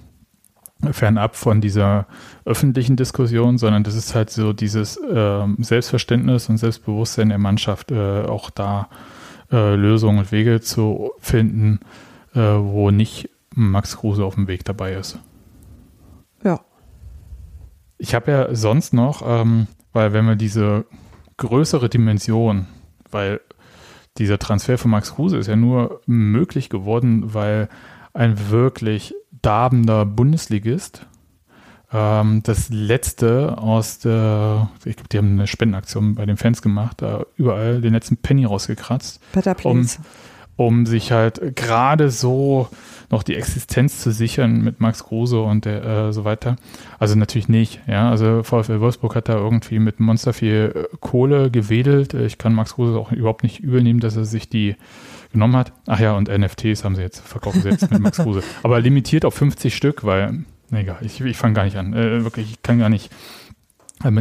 fernab von dieser öffentlichen Diskussion, sondern das ist halt so dieses äh, Selbstverständnis und Selbstbewusstsein der Mannschaft, äh, auch da äh, Lösungen und Wege zu finden, äh, wo nicht Max Kruse auf dem Weg dabei ist. Ja. Ich habe ja sonst noch, ähm, weil wenn wir diese größere Dimension, weil dieser Transfer von Max Kruse ist ja nur möglich geworden, weil ein wirklich darbender Bundesligist ähm, das letzte aus der, ich glaube, die haben eine Spendenaktion bei den Fans gemacht, da überall den letzten Penny rausgekratzt. Better please. Um, um sich halt gerade so noch die Existenz zu sichern mit Max Kruse und der, äh, so weiter. Also natürlich nicht, ja. Also VfL Wolfsburg hat da irgendwie mit Monster viel äh, Kohle gewedelt. Ich kann Max Kruse auch überhaupt nicht übernehmen, dass er sich die genommen hat. Ach ja, und NFTs haben sie jetzt, verkaufen sie jetzt mit Max Kruse. Aber limitiert auf 50 Stück, weil, egal, ich, ich fange gar nicht an. Äh, wirklich, ich kann gar nicht. Äh,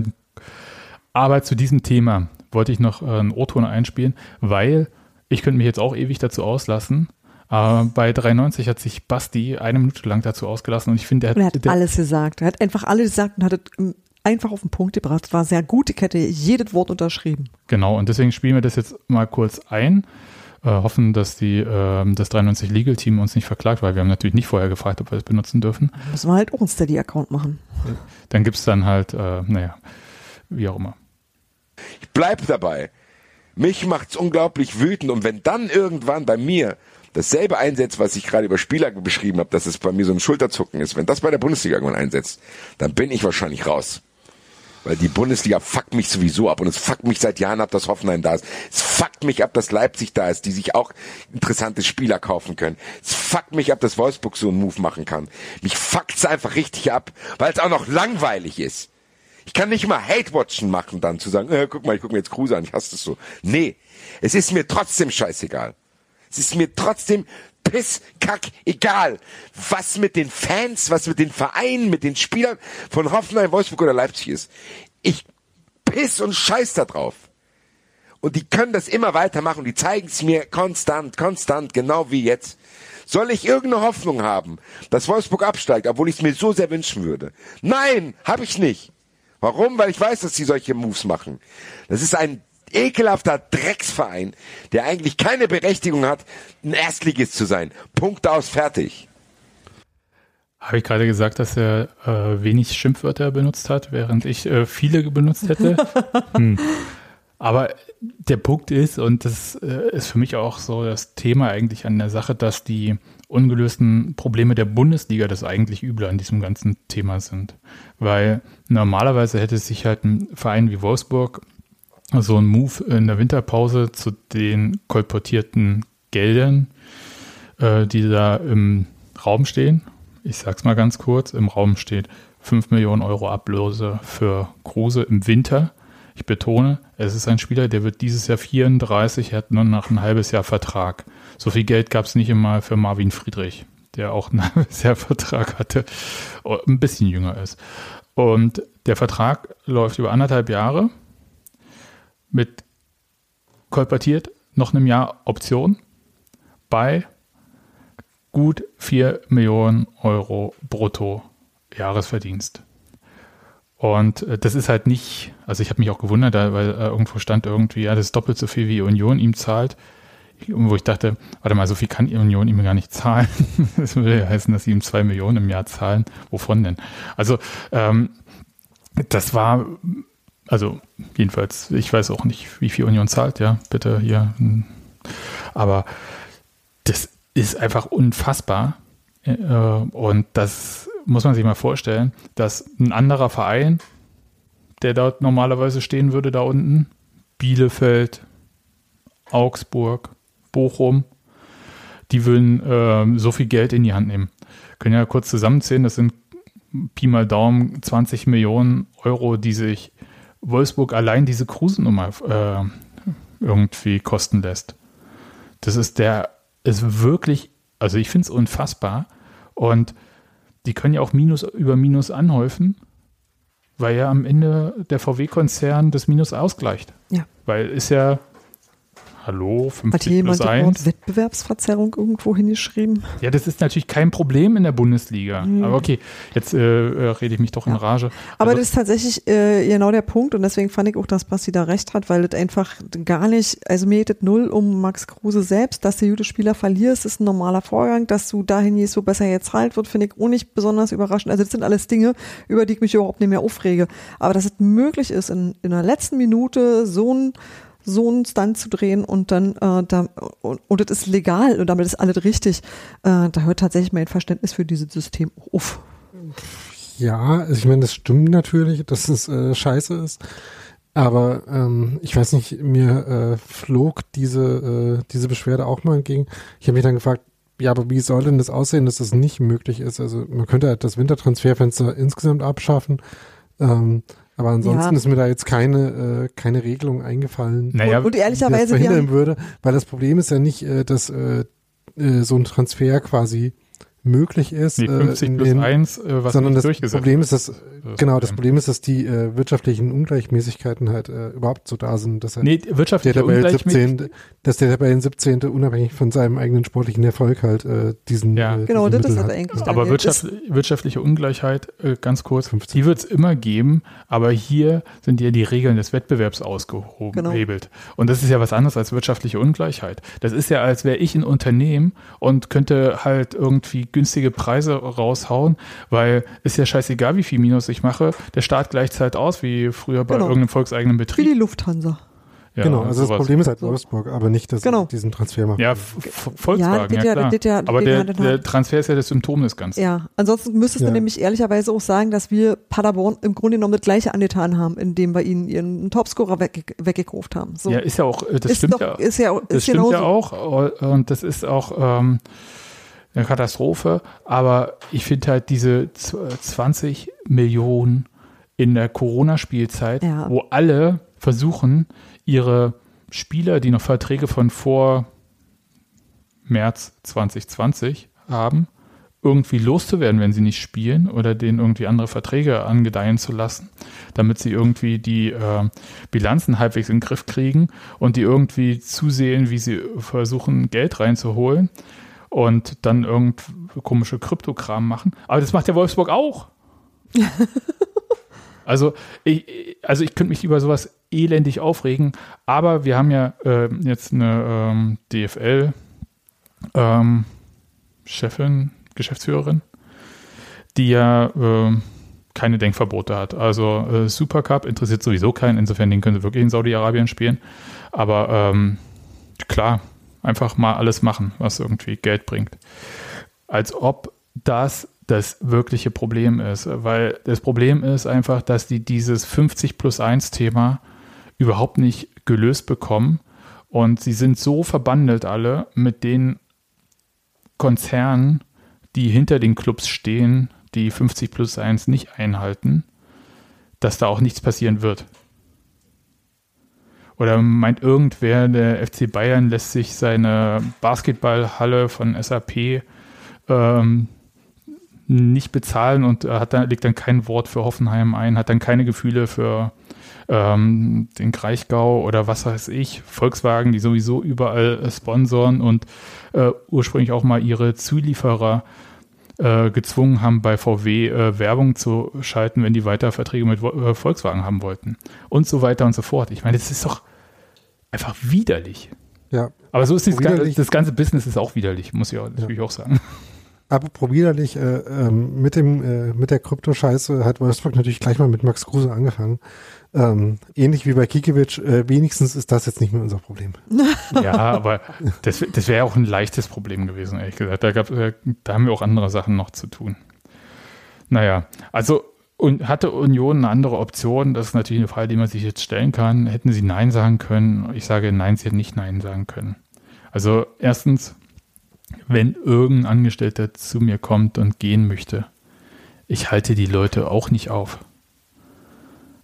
aber zu diesem Thema wollte ich noch äh, einen O-Ton einspielen, weil ich könnte mich jetzt auch ewig dazu auslassen. Aber bei 93 hat sich Basti eine Minute lang dazu ausgelassen und ich finde, er hat, der, alles gesagt. Er hat einfach alles gesagt und hat es einfach auf den Punkt gebracht. Es war sehr gut. Ich hätte jedes Wort unterschrieben. Genau, und deswegen spielen wir das jetzt mal kurz ein. Äh, hoffen, dass die, äh, das 93 Legal Team uns nicht verklagt, weil wir haben natürlich nicht vorher gefragt, ob wir das benutzen dürfen. Müssen wir halt auch einen Steady-Account machen. Dann gibt es dann halt, äh, naja, wie auch immer. Ich bleibe dabei. Mich macht's unglaublich wütend und wenn dann irgendwann bei mir dasselbe einsetzt, was ich gerade über Spieler beschrieben habe, dass es bei mir so ein Schulterzucken ist, wenn das bei der Bundesliga irgendwann einsetzt, dann bin ich wahrscheinlich raus. Weil die Bundesliga fuckt mich sowieso ab und es fuckt mich seit Jahren ab, dass Hoffenheim da ist. Es fuckt mich ab, dass Leipzig da ist, die sich auch interessante Spieler kaufen können. Es fuckt mich ab, dass Wolfsburg so einen Move machen kann. Mich fuckt's einfach richtig ab, weil es auch noch langweilig ist. Ich kann nicht mal Hate-Watchen machen dann, zu sagen, äh, guck mal, ich guck mir jetzt Kruse an, ich hasse das so. Nee, es ist mir trotzdem scheißegal. Es ist mir trotzdem Piss, Kack, egal. Was mit den Fans, was mit den Vereinen, mit den Spielern von Hoffenheim, Wolfsburg oder Leipzig ist. Ich piss und scheiß da drauf. Und die können das immer weitermachen. Die zeigen es mir konstant, konstant, genau wie jetzt. Soll ich irgendeine Hoffnung haben, dass Wolfsburg absteigt, obwohl ich es mir so sehr wünschen würde? Nein, habe ich nicht. Warum? Weil ich weiß, dass sie solche Moves machen. Das ist ein ekelhafter Drecksverein, der eigentlich keine Berechtigung hat, ein Erstligist zu sein. Punkt aus, fertig. Habe ich gerade gesagt, dass er äh, wenig Schimpfwörter benutzt hat, während ich äh, viele benutzt hätte? hm. Aber der Punkt ist, und das äh, ist für mich auch so das Thema eigentlich an der Sache, dass die ungelösten Probleme der Bundesliga das eigentlich Üble an diesem ganzen Thema sind. Weil normalerweise hätte sich halt ein Verein wie Wolfsburg so ein Move in der Winterpause zu den kolportierten Geldern, äh, die da im Raum stehen. Ich sag's mal ganz kurz, im Raum steht 5 Millionen Euro Ablöse für Kruse im Winter. Ich betone, es ist ein Spieler, der wird dieses Jahr 34, er hat nur noch ein halbes Jahr Vertrag. So viel Geld gab es nicht immer für Marvin Friedrich, der auch ein halbes Jahr Vertrag hatte, ein bisschen jünger ist. Und der Vertrag läuft über anderthalb Jahre mit kolportiert noch einem Jahr Option bei gut 4 Millionen Euro brutto Jahresverdienst. Und äh, das ist halt nicht, also ich habe mich auch gewundert, weil äh, irgendwo stand irgendwie, ja, das ist doppelt so viel, wie Union ihm zahlt. Wo ich dachte, warte mal, so viel kann Union ihm gar nicht zahlen. das würde ja heißen, dass sie ihm zwei Millionen im Jahr zahlen. Wovon denn? Also, ähm, das war also jedenfalls, ich weiß auch nicht, wie viel Union zahlt, ja, bitte hier. Aber das ist einfach unfassbar. Äh, und das muss man sich mal vorstellen, dass ein anderer Verein, der dort normalerweise stehen würde, da unten, Bielefeld, Augsburg, Bochum, die würden äh, so viel Geld in die Hand nehmen. Können ja kurz zusammenzählen, das sind Pi mal Daumen 20 Millionen Euro, die sich Wolfsburg allein diese Krusennummer äh, irgendwie kosten lässt. Das ist der, ist wirklich, also ich finde es unfassbar. Und die können ja auch Minus über Minus anhäufen. weil ja am Ende der VW-Konzern das Minus ausgleicht. Ja. Weil ist ja, hallo, 50 Hat hier jemand das Wort 1. Wettbewerbsverzerrung irgendwo hingeschrieben? Ja, das ist natürlich kein Problem in der Bundesliga. Mhm. Aber okay, jetzt äh, äh, rede ich mich doch in Ja. Rage. Aber Also- das ist tatsächlich äh, genau der Punkt und deswegen fand ich auch, dass Basti da recht hat, weil das einfach gar nicht, also mir geht es null um Max Kruse selbst, dass du gute Spieler verlierst, ist ein normaler Vorgang, dass du dahin gehst, wo besser jetzt halt wird, finde ich auch nicht besonders überraschend. Also das sind alles Dinge, über die ich mich überhaupt nicht mehr aufrege. Aber dass es möglich ist, in, in der letzten Minute so ein so einen Stunt zu drehen und dann äh, da und, und das ist legal und damit ist alles richtig. Äh, da hört tatsächlich mein Verständnis für dieses System auf. Ja, also ich meine, das stimmt natürlich, dass es äh, scheiße ist. Aber ähm, ich weiß nicht, mir äh, flog diese, äh, diese Beschwerde auch mal entgegen. Ich habe mich dann gefragt, ja, aber wie soll denn das aussehen, dass das nicht möglich ist? Also man könnte halt das Wintertransferfenster insgesamt abschaffen. Ähm, aber ansonsten Ja. ist mir da jetzt keine, äh, keine Regelung eingefallen, naja, und, und die das ehrlicherweise, verhindern würde. Weil das Problem ist ja nicht, äh, dass äh, äh, so ein Transfer quasi möglich ist. nee, äh, 50 in plus den- 1, äh, was sondern nicht das durchgesetzt Problem wird. ist, dass Das genau das Problem. Ist, dass die äh, wirtschaftlichen Ungleichmäßigkeiten halt äh, überhaupt so da sind, dass Nee, der wirtschaftliche Tabellen Ungleichmäßigkeit. 17. dass der Tabellen 17. unabhängig von seinem eigenen sportlichen Erfolg halt äh, diesen Ja. äh, Genau, diesen das ist Mittel halt hat. eigentlich Ja. der- Aber wirtschaft, wirtschaftliche Ungleichheit, äh, ganz kurz, 15. die wird es immer geben, aber hier sind ja die Regeln des Wettbewerbs ausgehoben, Genau. Und das ist ja was anderes als wirtschaftliche Ungleichheit. Das ist ja, als wäre ich ein Unternehmen und könnte halt irgendwie günstige Preise raushauen, weil ist ja scheißegal, wie viel Minus ich mache. Der Staat gleicht halt aus, wie früher bei Genau. irgendeinem volkseigenen wie Betrieb. die Lufthansa. Ja, genau, also das. Problem ist halt. Wolfsburg, aber nicht, dass Genau. diesen Transfer machen. Ja, Volkswagen, das ja, ja- klar. das ja- aber das der, der Transfer ist ja das Symptom des Ganzen. Ja, ansonsten müsstest Ja. du nämlich ehrlicherweise auch sagen, dass wir Paderborn im Grunde genommen das gleiche angetan haben, indem wir ihnen ihren Topscorer wegge weggekauft haben. So. Ja, ist ja auch, äh, das ist stimmt doch, ja. ist ja, Das ist stimmt ja auch äh, und das ist auch ähm, eine Katastrophe, aber ich finde halt diese z- 20 Millionen in der Corona-Spielzeit, Ja. wo alle versuchen, ihre Spieler, die noch Verträge von vor März 2020 haben, irgendwie loszuwerden, wenn sie nicht spielen oder denen irgendwie andere Verträge angedeihen zu lassen, damit sie irgendwie die äh, Bilanzen halbwegs in den Griff kriegen und die irgendwie zusehen, wie sie versuchen, Geld reinzuholen und dann irgend komische Kryptokram machen. Aber das macht der Wolfsburg auch. also, ich, also ich könnte mich über sowas elendig aufregen, aber wir haben ja äh, jetzt eine ähm, DFL ähm, Chefin, Geschäftsführerin, die ja ähm, keine Denkverbote hat. Also äh, Supercup interessiert sowieso keinen, insofern den können sie wirklich in Saudi-Arabien spielen. Aber ähm, klar, einfach mal alles machen, was irgendwie Geld bringt. Als ob das das wirkliche Problem ist. Weil das Problem ist einfach, dass die dieses 50 plus 1 Thema überhaupt nicht gelöst bekommen. Und sie sind so verbandelt alle mit den Konzernen, die hinter den Clubs stehen, die 50 plus 1 nicht einhalten, dass da auch nichts passieren wird. Oder meint irgendwer, der FC Bayern lässt sich seine Basketballhalle von SAP ähm, nicht bezahlen und äh, hat dann, legt dann kein Wort für Hoffenheim ein, hat dann keine Gefühle für ähm, den Kraichgau oder was weiß ich, Volkswagen, die sowieso überall äh, sponsoren und äh, ursprünglich auch mal ihre Zulieferer äh, gezwungen haben, bei VW äh, Werbung zu schalten, wenn die weiter Verträge mit äh, Volkswagen haben wollten. Und so weiter und so fort. Ich meine, das ist doch einfach widerlich. Ja, Aber so ist das, ganze, das ganze Business ist auch widerlich, muss ich auch, natürlich auch sagen. apropos widerlich, äh, ähm, mit dem äh, mit der Kryptoscheiße hat Wolfsburg natürlich gleich mal mit Max Kruse angefangen. Ähm, ähnlich wie bei Kikiewicz, äh, wenigstens ist das jetzt nicht mehr unser Problem. Ja, aber das, das wäre auch ein leichtes Problem gewesen, ehrlich gesagt. Da, gab, äh, da haben wir auch andere Sachen noch zu tun. Naja, also und hatte Union eine andere Option? Das ist natürlich eine Frage, die man sich jetzt stellen kann. Hätten sie Nein sagen können? Ich sage Nein, sie hätten nicht Nein sagen können. Also erstens, wenn irgendein Angestellter zu mir kommt und gehen möchte, ich halte die Leute auch nicht auf.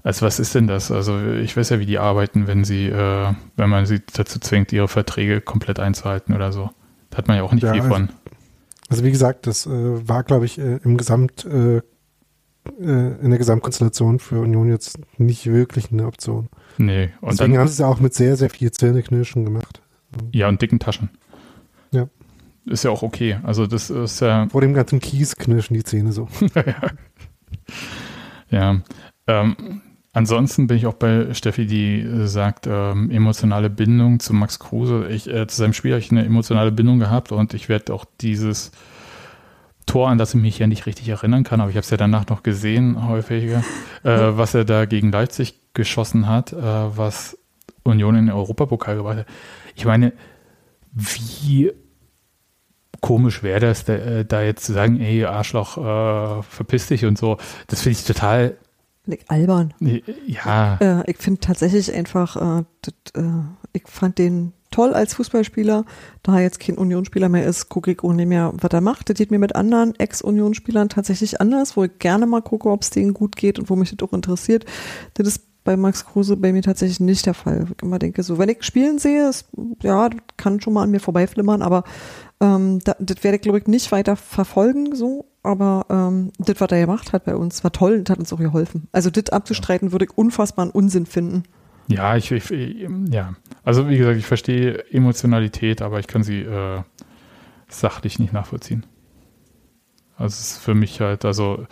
Also was ist denn das? Also ich weiß ja, wie die arbeiten, wenn sie, äh, wenn man sie dazu zwingt, ihre Verträge komplett einzuhalten oder so. Da hat man ja auch nicht Ja, viel also- von. Also wie gesagt, das äh, war, glaube ich, äh, im Gesamt äh, äh, in der Gesamtkonstellation für Union jetzt nicht wirklich eine Option. Nee. Und Deswegen dann, haben sie es ja auch mit sehr, sehr viel Zähneknirschen gemacht. ja, und dicken Taschen. Ja. Ist ja auch okay. Also das ist ja, Vor dem ganzen Kies knirschen die Zähne so. ja. Ähm, ansonsten bin ich auch bei Steffi, die äh, sagt, ähm, emotionale Bindung zu Max Kruse. Ich, äh, zu seinem Spiel habe ich eine emotionale Bindung gehabt und ich werde auch dieses Tor, an das ich mich ja nicht richtig erinnern kann, aber ich habe es ja danach noch gesehen, häufiger, äh, was er da gegen Leipzig geschossen hat, äh, was Union in den Europapokal gebracht hat. Ich meine, wie komisch wäre das, da, äh, da jetzt zu sagen, ey, Arschloch, äh, verpiss dich und so. Das finde ich total, Finde ich albern. ja, Äh, ich finde tatsächlich einfach, äh, das, äh, ich fand den toll als Fußballspieler. Da er jetzt kein Unionsspieler mehr ist, gucke ich nicht mehr, was er macht. Das geht mir mit anderen Ex-Unionsspielern tatsächlich anders, wo ich gerne mal gucke, ob es denen gut geht und wo mich das auch interessiert. Das ist bei Max Kruse bei mir tatsächlich nicht der Fall. Ich immer denke, so, wenn ich spielen sehe, ist, ja, das kann schon mal an mir vorbeiflimmern, aber ähm, da, das werde ich, glaube ich, nicht weiter verfolgen, so. Aber ähm, das, was er gemacht hat bei uns, war toll und hat uns auch geholfen. Also das abzustreiten, würde ich unfassbaren Unsinn finden. ja, ich, ich, ja. Also wie gesagt, ich verstehe Emotionalität, aber ich kann sie äh, sachlich nicht nachvollziehen. Also es ist für mich halt, also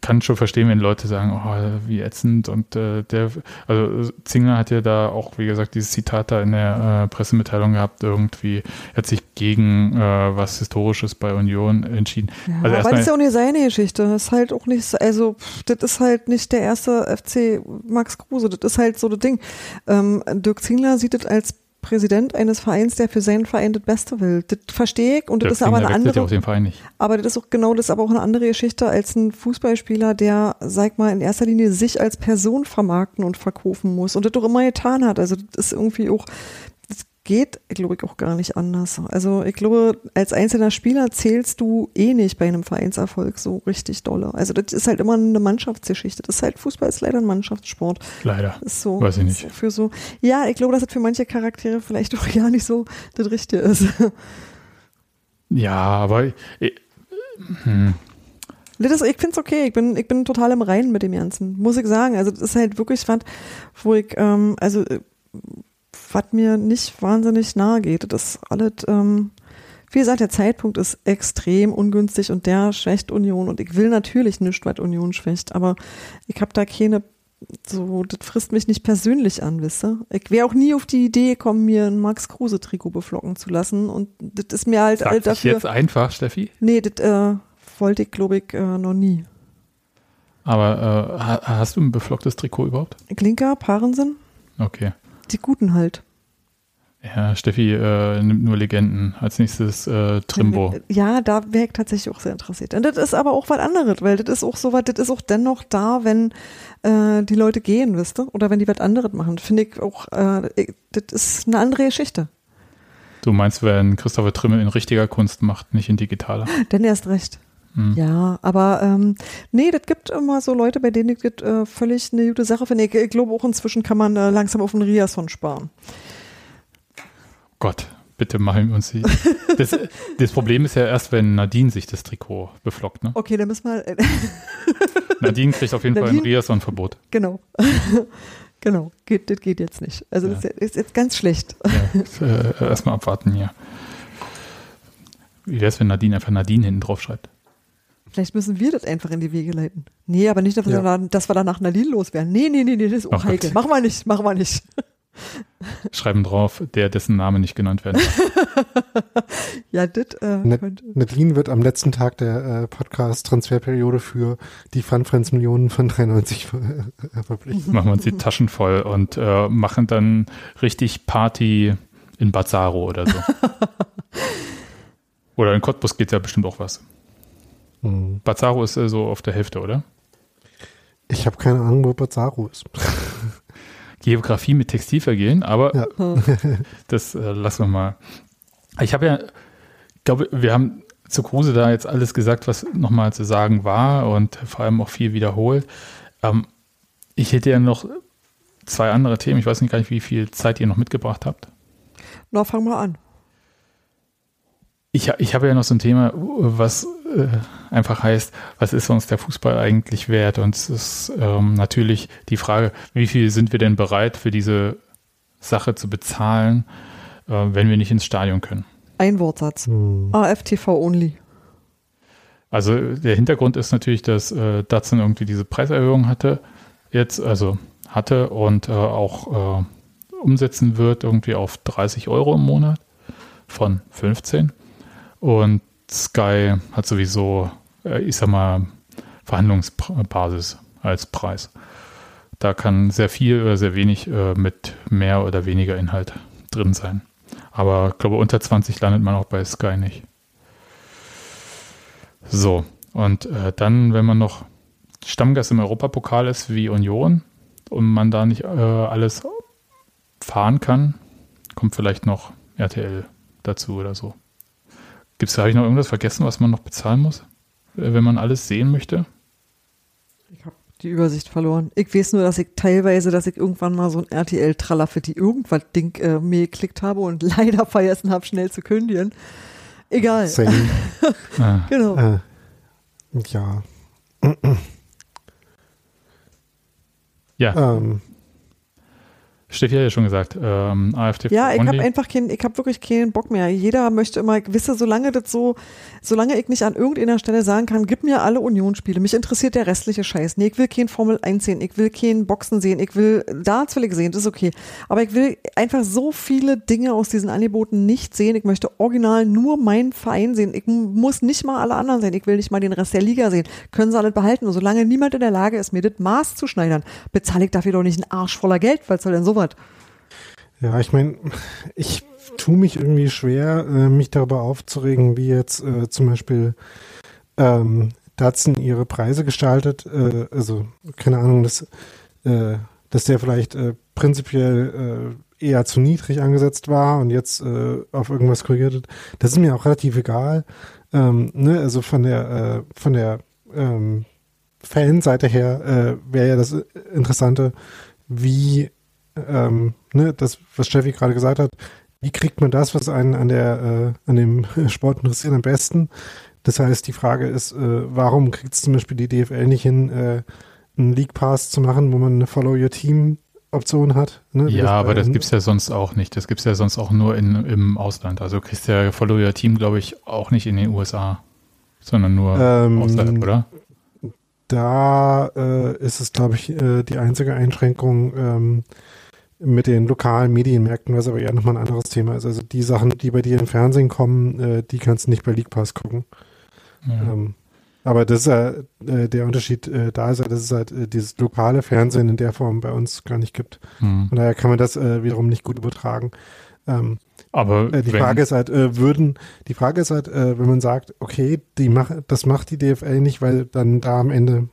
kann schon verstehen, wenn Leute sagen, oh, wie ätzend und äh, der, also Zingler hat ja da auch, wie gesagt, dieses Zitat da in der äh, Pressemitteilung gehabt, irgendwie, er hat sich gegen äh, was Historisches bei Union entschieden. Ja, also aber das ist ja auch nicht seine Geschichte. Das ist halt auch nicht, also das ist halt nicht der erste FC Max Kruse. Das ist halt so das Ding. Ähm, Dirk Zingler sieht das als Präsident eines Vereins, der für seinen Verein das Beste will. Das verstehe ich und das ist aber eine andere. auch den Verein nicht. Aber das ist auch genau das ist aber auch eine andere Geschichte als ein Fußballspieler, der, sag mal, in erster Linie sich als Person vermarkten und verkaufen muss und das doch immer getan hat. Also das ist irgendwie auch, geht, glaube ich, auch gar nicht anders. Also ich glaube, als einzelner Spieler zählst du eh nicht bei einem Vereinserfolg so richtig dolle. Also das ist halt immer eine Mannschaftsgeschichte. Das ist halt Fußball ist leider ein Mannschaftssport. Leider. Ist so. Weiß ich nicht. Für so, ja, ich glaube, dass das für manche Charaktere vielleicht auch ja nicht so das Richtige ist. Ja, aber äh, hm, Das ist, ich finde es okay. Ich bin, ich bin total im Reinen mit dem Ganzen, muss ich sagen. Also das ist halt wirklich was, wo ich, ähm, also äh, was mir nicht wahnsinnig nahe geht. Das alles, ähm, wie gesagt, der Zeitpunkt ist extrem ungünstig und der schwächt Union. Und ich will natürlich nicht, was Union schwächt, aber ich habe da keine, so, das frisst mich nicht persönlich an, wisst ihr? Ich wäre auch nie auf die Idee gekommen, mir ein Max-Kruse-Trikot beflocken zu lassen. Und das ist mir halt all sagt sich dafür. jetzt einfach, Steffi. Nee, das äh, wollte ich, glaube ich, äh, noch nie. Aber äh, ha- hast du ein beflocktes Trikot überhaupt? Klinker, Parensen, Okay. Die guten halt. Ja, Steffi äh, nimmt nur Legenden. Als nächstes äh, Trimbo. Ja, da wäre ich tatsächlich auch sehr interessiert. Und das ist aber auch was anderes, weil das ist auch so was, das ist auch dennoch da, wenn äh, die Leute gehen, wisst ihr? Oder wenn die was anderes machen. Finde ich auch, äh, ich- das ist eine andere Geschichte. Du meinst, wenn Christopher Trimmel in richtiger Kunst macht, nicht in digitaler? Denn erst recht. Hm. Ja, aber ähm, nee, das gibt immer so Leute, bei denen das äh, völlig eine gute Sache finde. Ich, ich glaube auch inzwischen kann man äh, langsam auf den Riasson sparen. Gott, bitte machen wir uns die. Das, das Problem ist ja erst, wenn Nadine sich das Trikot beflockt. Ne? Okay, dann müssen wir, äh, Nadine kriegt auf jeden Fall ein Nadine? Riasson-Verbot. genau. genau, geht, das geht jetzt nicht. Also Ja. das ist ist jetzt ganz schlecht. Ja, äh, erstmal abwarten hier. Wie wäre es, wenn Nadine einfach Nadine hinten drauf schreibt? Vielleicht müssen wir das einfach in die Wege leiten. Nee, aber nicht, dass wir, Ja. dann, dass wir danach Nadine loswerden. Nee, nee, nee, nee, das ist Oh auch heikel. Gott. Machen wir nicht, machen wir nicht. Schreiben drauf, der, dessen Name nicht genannt werden. darf. Ja, das äh, Ne- könnte. Nadine wird am letzten Tag der äh, Podcast-Transferperiode für die Fun-Friends-Millionen von 93 ver äh, verpflichten. machen wir uns die Taschen voll und äh, machen dann richtig Party in Bazzaro oder so. oder in Cottbus geht ja bestimmt auch was. Hm. Bazzaro ist äh, so auf der Hälfte, oder? Ich habe keine Ahnung, wo Bazzaro ist. Geografie mit Textilvergehen, aber Ja. das äh, lassen wir mal. Ich habe ja, glaube, wir haben zu Kruse da jetzt alles gesagt, was nochmal zu sagen war und vor allem auch viel wiederholt. Ähm, ich hätte ja noch zwei andere Themen. Ich weiß nicht gar nicht, wie viel Zeit ihr noch mitgebracht habt. Na, fang mal an. Ich, ich habe ja noch so ein Thema, was äh, einfach heißt, was ist uns der Fußball eigentlich wert? Und es ist ähm, natürlich die Frage, wie viel sind wir denn bereit für diese Sache zu bezahlen, äh, wenn wir nicht ins Stadion können? Ein Wortsatz. Hm. AFTV only. Also der Hintergrund ist natürlich, dass äh, Datsun irgendwie diese Preiserhöhung hatte, jetzt, also hatte und äh, auch äh, umsetzen wird, irgendwie auf 30 Euro im Monat von 15. Und Sky hat sowieso, äh, ich sag mal, Verhandlungsbasis als Preis. Da kann sehr viel oder sehr wenig äh, mit mehr oder weniger Inhalt drin sein. Aber ich glaube, unter 20 landet man auch bei Sky nicht. So, und äh, dann, wenn man noch Stammgast im Europapokal ist wie Union und man da nicht alles fahren kann, kommt vielleicht noch RTL dazu oder so. Gibt's da, habe ich noch irgendwas vergessen, was man noch bezahlen muss, äh, wenn man alles sehen möchte? Ich habe die Übersicht verloren. Ich weiß nur, dass ich teilweise, dass ich irgendwann mal so ein RTL-Traller für die irgendwas Ding äh, mir geklickt habe und leider vergessen habe, schnell zu kündigen. Egal. Same. Ah, Genau. äh, ja. ja, Ähm, Steffi hat ja schon gesagt, ähm, AfD Ja, ich habe einfach keinen, ich habe wirklich keinen Bock mehr. Jeder möchte immer, wisse, solange das so, solange ich nicht an irgendeiner Stelle sagen kann, gib mir alle Unionsspiele. Mich interessiert der restliche Scheiß. Nee, ich will kein Formel 1 sehen, ich will kein Boxen sehen, ich will Darts will ich sehen, das ist okay. Aber ich will einfach so viele Dinge aus diesen Angeboten nicht sehen. Ich möchte original nur meinen Verein sehen. Ich muss nicht mal alle anderen sehen. Ich will nicht mal den Rest der Liga sehen. Können sie alles behalten. Und solange niemand in der Lage ist, mir das Maß zu schneidern, bezahle ich dafür doch nicht einen Arsch voller Geld. Was soll denn sowas? Ja, ich meine, ich tue mich irgendwie schwer, äh, mich darüber aufzuregen, wie jetzt äh, zum Beispiel ähm, Datsun ihre Preise gestaltet. Äh, also, keine Ahnung, dass, äh, dass der vielleicht äh, prinzipiell äh, eher zu niedrig angesetzt war und jetzt auf irgendwas korrigiert wird. Das ist mir auch relativ egal. Ähm, ne? Also von der, von der ähm, Fanseite her wäre ja das Interessante, wie ähm, ne, das, was Steffi gerade gesagt hat, wie kriegt man das, was einen an der, äh, an dem Sport interessiert, am besten? Das heißt, die Frage ist, äh, warum kriegt es zum Beispiel die DFL nicht hin, äh, einen League Pass zu machen, wo man eine Follow Your Team Option hat? Ne? Ja, aber bei- das gibt's ja sonst auch nicht. Das gibt's ja sonst auch nur in, im Ausland. Also kriegst du ja Follow Your Team, glaube ich, auch nicht in den USA, sondern nur Ähm, außerhalb, oder? Da äh, ist es, glaube ich, äh, die einzige Einschränkung ähm, mit den lokalen Medienmärkten, was aber eher nochmal ein anderes Thema ist. Also die Sachen, die bei dir im Fernsehen kommen, äh, die kannst du nicht bei League Pass gucken. Ja. Ähm, aber das ist ja äh, der Unterschied äh, da ist ja, dass es halt äh, dieses lokale Fernsehen in der Form bei uns gar nicht gibt. Hm. Von daher kann man das äh, wiederum nicht gut übertragen. Ähm, Aber äh, die wenn, Frage ist halt, äh, würden, die Frage ist halt, wenn man sagt, okay, die mach, das macht die DFL nicht, weil dann da am Ende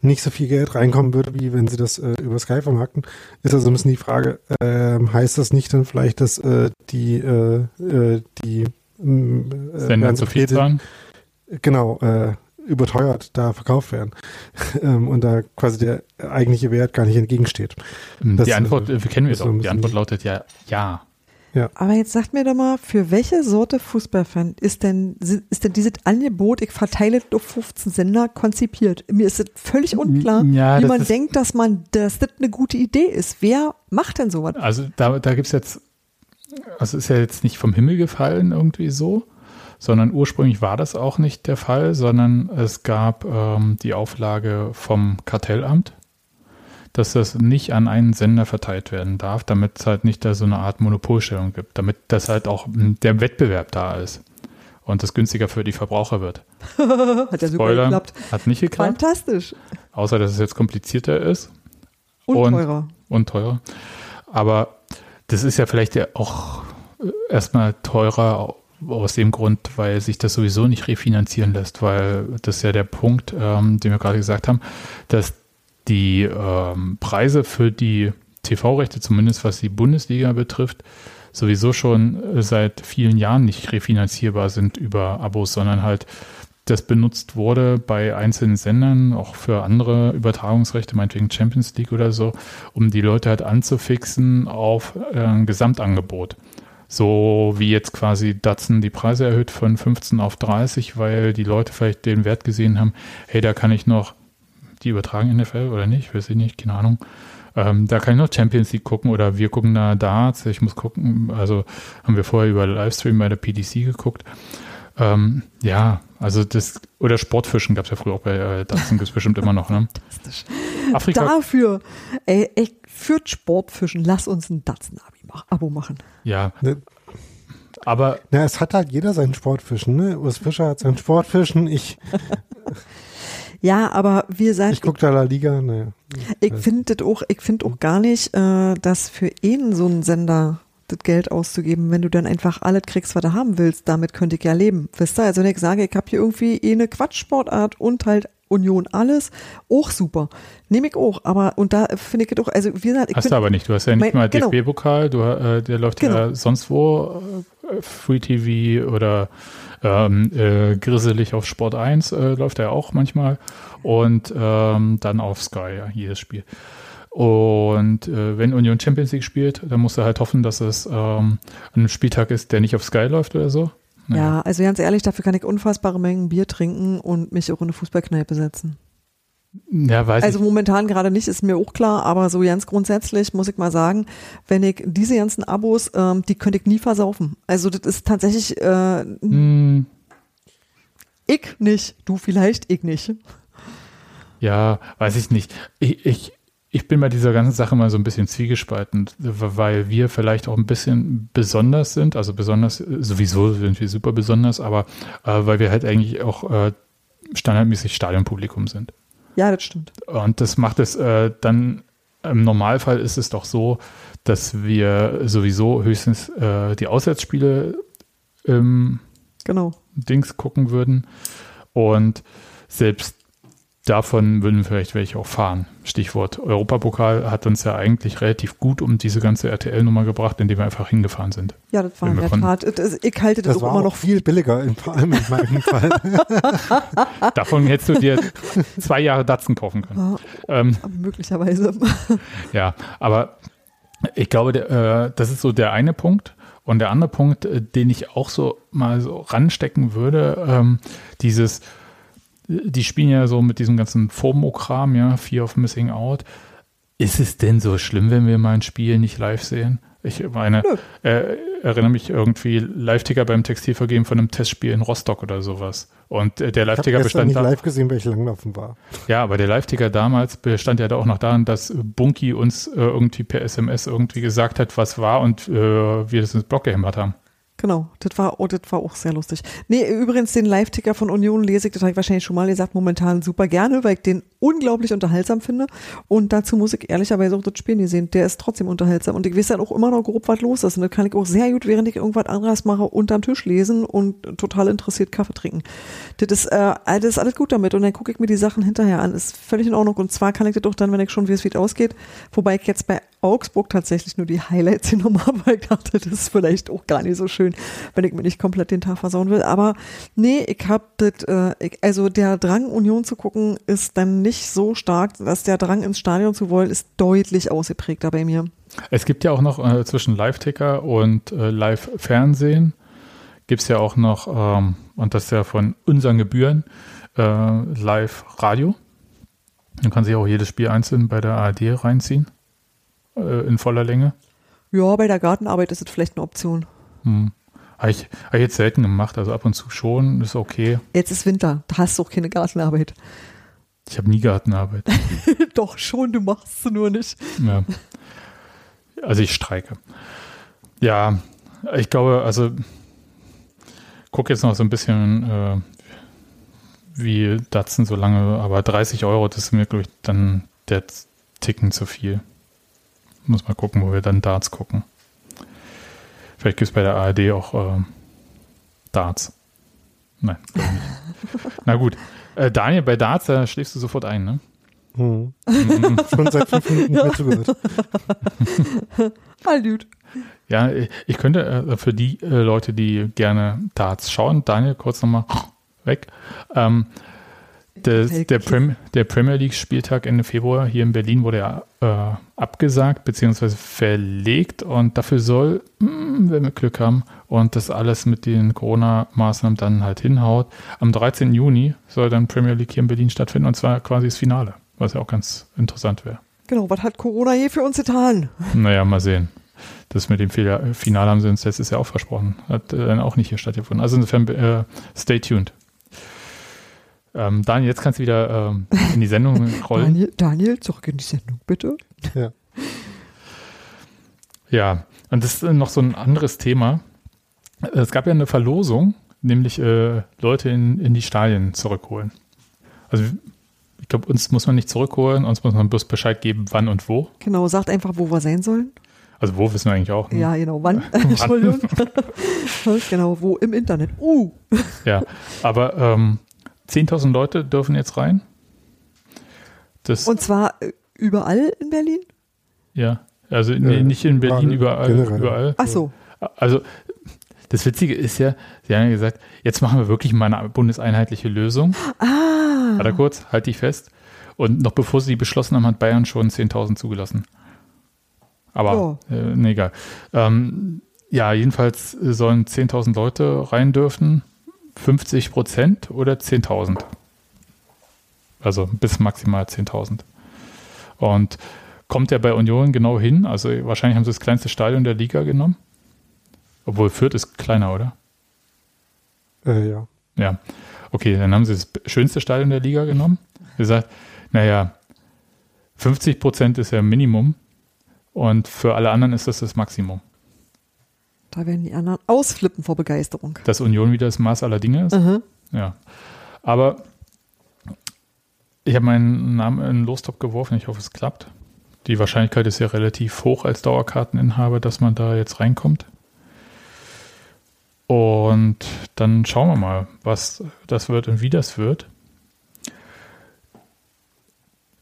nicht so viel Geld reinkommen würde, wie wenn sie das äh, über Sky vermarkten, ist also ein bisschen die Frage, ähm, heißt das nicht dann vielleicht, dass äh, die, äh, äh, die ähm, äh, Sender zu viel zahlen? genau, äh, überteuert da verkauft werden ähm, und da quasi der eigentliche Wert gar nicht entgegensteht. das, die Antwort äh, äh, kennen wir ist so doch. Die Antwort lautet ja, ja. Aber jetzt sagt mir doch mal, für welche Sorte Fußballfan ist denn, ist denn dieses Angebot, ich verteile es auf 15 Sender, konzipiert? Mir ist es völlig unklar, Ja, wie man denkt, dass man, dass das eine gute Idee ist. Wer macht denn sowas? Also da, da gibt's jetzt, also ist ja jetzt nicht vom Himmel gefallen irgendwie so, sondern ursprünglich war das auch nicht der Fall, sondern es gab ähm, die Auflage vom Kartellamt, dass das nicht an einen Sender verteilt werden darf, damit es halt nicht da so eine Art Monopolstellung gibt, damit das halt auch m, der Wettbewerb da ist und das günstiger für die Verbraucher wird. Hat ja super Spoiler, geklappt. hat nicht geklappt, Fantastisch. außer dass es jetzt komplizierter ist Und, Und- teurer. und teurer. Aber das ist ja vielleicht ja auch äh, erstmal teurer aus dem Grund, weil sich das sowieso nicht refinanzieren lässt, weil das ist ja der Punkt, ähm, den wir gerade gesagt haben, dass die ähm, Preise für die TV-Rechte, zumindest was die Bundesliga betrifft, sowieso schon äh, seit vielen Jahren nicht refinanzierbar sind über Abos, sondern halt das benutzt wurde bei einzelnen Sendern, auch für andere Übertragungsrechte, meinetwegen Champions League oder so, um die Leute halt anzufixen auf äh, ein Gesamtangebot. So wie jetzt quasi Datsun die Preise erhöht von 15 auf 30, weil die Leute vielleicht den Wert gesehen haben, hey, da kann ich noch die übertragen NFL oder nicht, weiß ich nicht, keine Ahnung. Ähm, da kann ich noch Champions League gucken oder wir gucken da Darts. Ich muss gucken, also haben wir vorher über Livestream bei der PDC geguckt. Ähm, ja, also das, oder Sportfischen gab es ja früher auch bei äh, Datsun, gibt es bestimmt immer noch, ne? Fantastisch. Afrika, Dafür, ey, ey, für Sportfischen, lass uns ein Datsen-Abo machen. ja, Ne, aber Na, es hat halt jeder seinen Sportfischen, ne? Urs Fischer hat seinen Sportfischen, ich, Ja, aber wir sagen, ich gucke da La Liga, naja. Ich finde das auch, ich finde auch gar nicht, äh, dass für ihn so einen Sender das Geld auszugeben, wenn du dann einfach alles kriegst, was du haben willst, damit könnte ich ja leben. Wisst ihr? Also wenn ich sage, ich habe hier irgendwie eh eine Quatschsportart und halt Union alles, auch super. Nehme ich auch, aber und da finde ich doch, also wie gesagt, ich hast bin, du aber nicht. Du hast ja nicht mein- mal genau. DFB-Pokal, du, äh, der läuft ja Genau. sonst wo, äh, Free TV oder ähm, äh, grisselig auf Sport 1 äh, läuft er auch manchmal und ähm, dann auf Sky, ja, jedes Spiel. Und äh, wenn Union Champions League spielt, dann musst du halt hoffen, dass es ähm, ein Spieltag ist, der nicht auf Sky läuft oder so. ja, also ganz ehrlich, dafür kann ich unfassbare Mengen Bier trinken und mich auch in eine Fußballkneipe setzen. Ja, weiß Also ich. momentan gerade nicht, ist mir auch klar, aber so ganz grundsätzlich muss ich mal sagen, wenn ich diese ganzen Abos, ähm, die könnte ich nie versaufen. Also das ist tatsächlich, äh, Hm, ich nicht, du vielleicht, ich nicht. Ja, weiß ich nicht. Ich, ich, ich bin bei dieser ganzen Sache mal so ein bisschen zwiegespalten, weil wir vielleicht auch ein bisschen besonders sind. Also besonders, äh, sowieso sind wir super besonders, aber äh, weil wir halt eigentlich auch äh, standardmäßig Stadionpublikum sind. Ja, das stimmt. Und das macht es äh, dann, im Normalfall ist es doch so, dass wir sowieso höchstens äh, die Auswärtsspiele im Genau. Dings gucken würden. Und selbst davon würden vielleicht welche auch fahren. Stichwort Europapokal hat uns ja eigentlich relativ gut um diese ganze RTL-Nummer gebracht, indem wir einfach hingefahren sind. Ja, das war in der konnten. Tat. Ich halte das, Das auch war immer noch viel billiger, in, vor allem in meinem Fall. Davon hättest du dir zwei Jahre Datsen kaufen können. Ja, Ähm, möglicherweise. ja, aber ich glaube, der, äh, das ist so der eine Punkt. Und der andere Punkt, äh, den ich auch so mal so ranstecken würde, ähm, dieses, die spielen ja so mit diesem ganzen FOMO-Kram, ja, Fear of Missing Out. Ist es denn so schlimm, wenn wir mal ein Spiel nicht live sehen? Ich meine, äh, erinnere mich irgendwie Live-Ticker beim Textilvergeben von einem Testspiel in Rostock oder sowas. Und äh, der Ich habe Live-Ticker bestand nicht da. live gesehen, weil ich langlaufen war. Ja, aber der Live-Ticker damals bestand ja da auch noch daran, dass Bunky uns äh, irgendwie per SMS irgendwie gesagt hat, was war und äh, wir das ins Block gehämmert haben. Genau, das war, oh, das war auch sehr lustig. Nee, übrigens, den Live-Ticker von Union lese ich, das habe ich wahrscheinlich schon mal gesagt, momentan super gerne, weil ich den unglaublich unterhaltsam finde. Und dazu muss ich ehrlicherweise auch das Spiel nie sehen. Der ist trotzdem unterhaltsam. Und ich weiß dann auch immer noch grob, was los ist. Und das kann ich auch sehr gut, während ich irgendwas anderes mache, unterm Tisch lesen und total interessiert Kaffee trinken. Das ist, äh, das ist alles gut damit. Und dann gucke ich mir die Sachen hinterher an. Ist völlig in Ordnung. Und zwar kann ich das auch dann, wenn ich schon wie es ausgeht. Wobei ich jetzt bei Augsburg tatsächlich nur die Highlights genommen habe, weil ich dachte, das ist vielleicht auch gar nicht so schön, wenn ich mir nicht komplett den Tag versauen will. Aber nee, ich habe das, äh, also der Drang, Union zu gucken, ist dann nicht so stark, dass der Drang ins Stadion zu wollen, ist deutlich ausgeprägter bei mir. Es gibt ja auch noch äh, zwischen Live-Ticker und äh, Live-Fernsehen gibt es ja auch noch, ähm, und das ist ja von unseren Gebühren, äh, Live-Radio. Man kann sich auch jedes Spiel einzeln bei der ARD reinziehen, äh, in voller Länge. Ja, bei der Gartenarbeit ist es vielleicht eine Option. Hm. Habe ich, hab ich jetzt selten gemacht, also ab und zu schon, ist okay. Jetzt ist Winter, da hast du auch keine Gartenarbeit. Ich habe nie Gartenarbeit. Doch schon, du machst sie nur nicht. Ja. Also ich streike. Ja, ich glaube, also gucke jetzt noch so ein bisschen, äh, wie Datsen so lange, aber 30 Euro, das ist mir, glaube ich, dann der Ticken zu viel. Muss mal gucken, wo wir dann Darts gucken. Vielleicht gibt es bei der ARD auch äh, Darts. Nein, glaube ich nicht. Na gut. Äh, Daniel, bei Darts, da schläfst du sofort ein, ne? Hm. Mhm. Schon seit fünf Minuten nicht mehr zugehört. All gut. Ja, ich könnte äh, für die äh, Leute, die gerne Darts schauen, Daniel, kurz nochmal weg. Ähm, Das, der, Prem, der, Premier League Spieltag Ende Februar hier in Berlin wurde ja äh, abgesagt bzw. verlegt und dafür soll, mh, hm, wenn wir Glück haben und das alles mit den Corona-Maßnahmen dann halt hinhaut, am 13. Juni soll dann Premier League hier in Berlin stattfinden und zwar quasi das Finale, was ja auch ganz interessant wäre. Genau, was hat Corona hier für uns getan? Naja, mal sehen. Das mit dem Finale haben sie uns letztes Jahr auch versprochen. Hat äh, dann auch nicht hier stattgefunden. Also insofern, äh, stay tuned. Ähm, Daniel, jetzt kannst du wieder ähm, in die Sendung rollen. Daniel, Daniel, zurück in die Sendung, bitte. Ja. Ja, und das ist noch so ein anderes Thema. Es gab ja eine Verlosung, nämlich äh, Leute in, in die Stadien zurückholen. Also ich glaube, uns muss man nicht zurückholen, uns muss man bloß Bescheid geben, wann und wo. Genau, sagt einfach, wo wir sein sollen. Also wo wissen wir eigentlich auch. Ne? Ja, genau, wann? Entschuldigung. genau, wo im Internet. Uh. Ja, aber ähm, 10.000 Leute dürfen jetzt rein. Das Und zwar äh, überall in Berlin? Ja, also nee, äh, nicht in Berlin, überall. überall. Ach so. Also das Witzige ist ja, Sie haben ja gesagt, jetzt machen wir wirklich mal eine bundeseinheitliche Lösung. Ah. Warte kurz, halt dich fest. Und noch bevor sie die beschlossen haben, hat Bayern schon 10.000 zugelassen. Aber oh. äh, nee, egal. Ähm, ja, jedenfalls sollen 10.000 Leute rein dürfen. 50 Prozent oder 10.000. Also bis maximal 10.000. Und kommt der bei Union genau hin? Also wahrscheinlich haben sie das kleinste Stadion der Liga genommen. Obwohl Fürth ist kleiner, oder? Äh, ja. Ja. Okay, dann haben sie das schönste Stadion der Liga genommen. Gesagt, naja, 50 Prozent ist ja Minimum und für alle anderen ist das das Maximum. Da werden die anderen ausflippen vor Begeisterung. Dass Union wieder das Maß aller Dinge ist? Mhm. Ja. Aber ich habe meinen Namen in den Lostop geworfen. Ich hoffe, es klappt. Die Wahrscheinlichkeit ist ja relativ hoch als Dauerkarteninhaber, dass man da jetzt reinkommt. Und dann schauen wir mal, was das wird und wie das wird.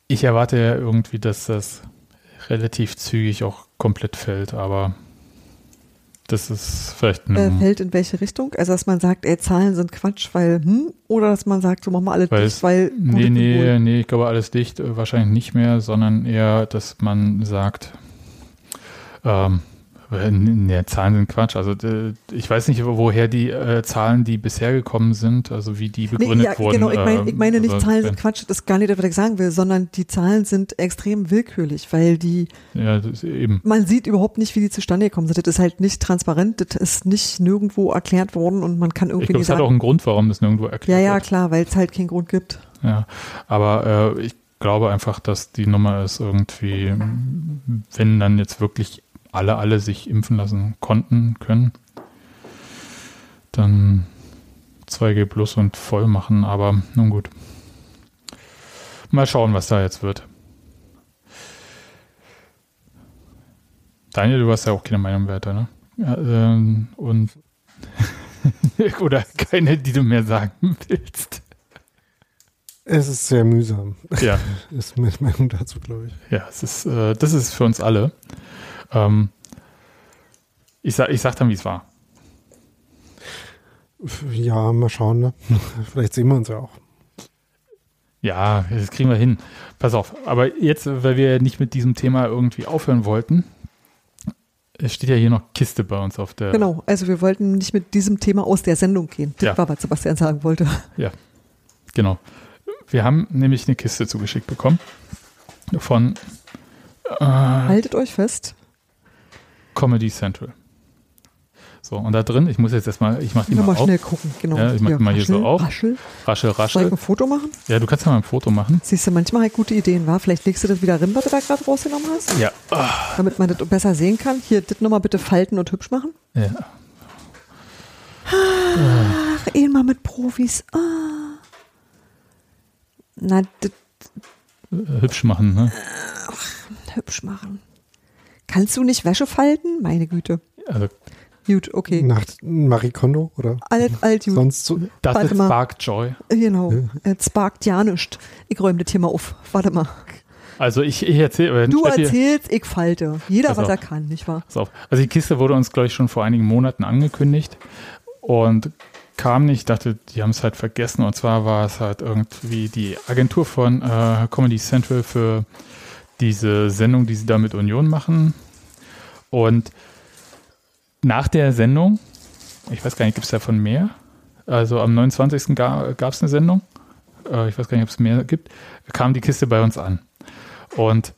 Ich erwarte ja irgendwie, dass das relativ zügig auch komplett fällt, aber das ist vielleicht ein. Äh, fällt in welche Richtung? Also, dass man sagt, ey, Zahlen sind Quatsch, weil, hm, oder dass man sagt, so machen wir alles weil dicht, weil. Nee, nee, nee, ich glaube, alles dicht äh, wahrscheinlich nicht mehr, sondern eher, dass man sagt, ähm, Ne, Zahlen sind Quatsch. Also ich weiß nicht, woher die äh, Zahlen, die bisher gekommen sind, also wie die begründet nee, ja, wurden. Genau, ich, mein, ich meine nicht, also, Zahlen sind Quatsch, das ist gar nicht, was ich sagen will, sondern die Zahlen sind extrem willkürlich, weil die ja, das eben. man sieht überhaupt nicht, wie die zustande gekommen sind. Das ist halt nicht transparent, das ist nicht nirgendwo erklärt worden und man kann irgendwie ich glaub, nicht sagen. Es hat auch einen Grund, warum das nirgendwo erklärt wird. Ja, ja, klar, weil es halt keinen Grund gibt. Ja, aber äh, ich glaube einfach, dass die Nummer ist irgendwie, wenn dann jetzt wirklich alle, alle sich impfen lassen konnten, können, dann 2G plus und voll machen, aber nun gut. Mal schauen, was da jetzt wird. Daniel, du hast ja auch keine Meinung weiter, ne? Ja, ähm, und oder keine, die du mehr sagen willst. Es ist sehr mühsam. Ja. ist meine Meinung dazu, glaube ich. Ja, es ist, äh, das ist für uns alle. Ähm, ich, sag, ich sag dann, wie es war. Ja, mal schauen. Ne? Vielleicht sehen wir uns ja auch. Ja, das kriegen wir hin. Pass auf. Aber jetzt, weil wir nicht mit diesem Thema irgendwie aufhören wollten, es steht ja hier noch Kiste bei uns auf der. Genau, also wir wollten nicht mit diesem Thema aus der Sendung gehen. Das ja. war, was Sebastian sagen wollte. Ja, genau. Wir haben nämlich eine Kiste zugeschickt bekommen von. Äh, Haltet euch fest. Comedy Central. So, und da drin, ich muss jetzt erstmal, ich mache die mal, mal schnell gucken, genau. Ja, ich mache die mal hier so auf. Raschel. Raschel, raschel. Soll ich ein Foto machen? Ja, du kannst ja mal ein Foto machen. Siehst du, manchmal halt gute Ideen, war? Vielleicht legst du das wieder rein, was du da gerade rausgenommen hast? Ja. Oh. Damit man das besser sehen kann. Hier, das nochmal bitte falten und hübsch machen. Ja. Ach, eh mal mit Profis. Ah. Na, das. Hübsch machen, ne? Ach, hübsch machen. Kannst du nicht Wäsche falten? Meine Güte. Also Gut, okay. Nach Marie Kondo oder? Alt, alt, gut. Sonst so. Das Warte ist Spark Joy. Genau. Es sparkt ja nichts. Ich räume das hier mal auf. Warte mal. Also ich, ich erzähle. Du erzählst, ich falte. Jeder, was er kann, nicht wahr? Pass auf. Also die Kiste wurde uns, glaube ich, schon vor einigen Monaten angekündigt. Und kam nicht, ich dachte, die haben es halt vergessen. Und zwar war es halt irgendwie die Agentur von äh, Comedy Central für diese Sendung, die sie da mit Union machen. Und nach der Sendung, ich weiß gar nicht, gibt es davon mehr? Also am 29. gab es eine Sendung, äh, ich weiß gar nicht, ob es mehr gibt, kam die Kiste bei uns an. Und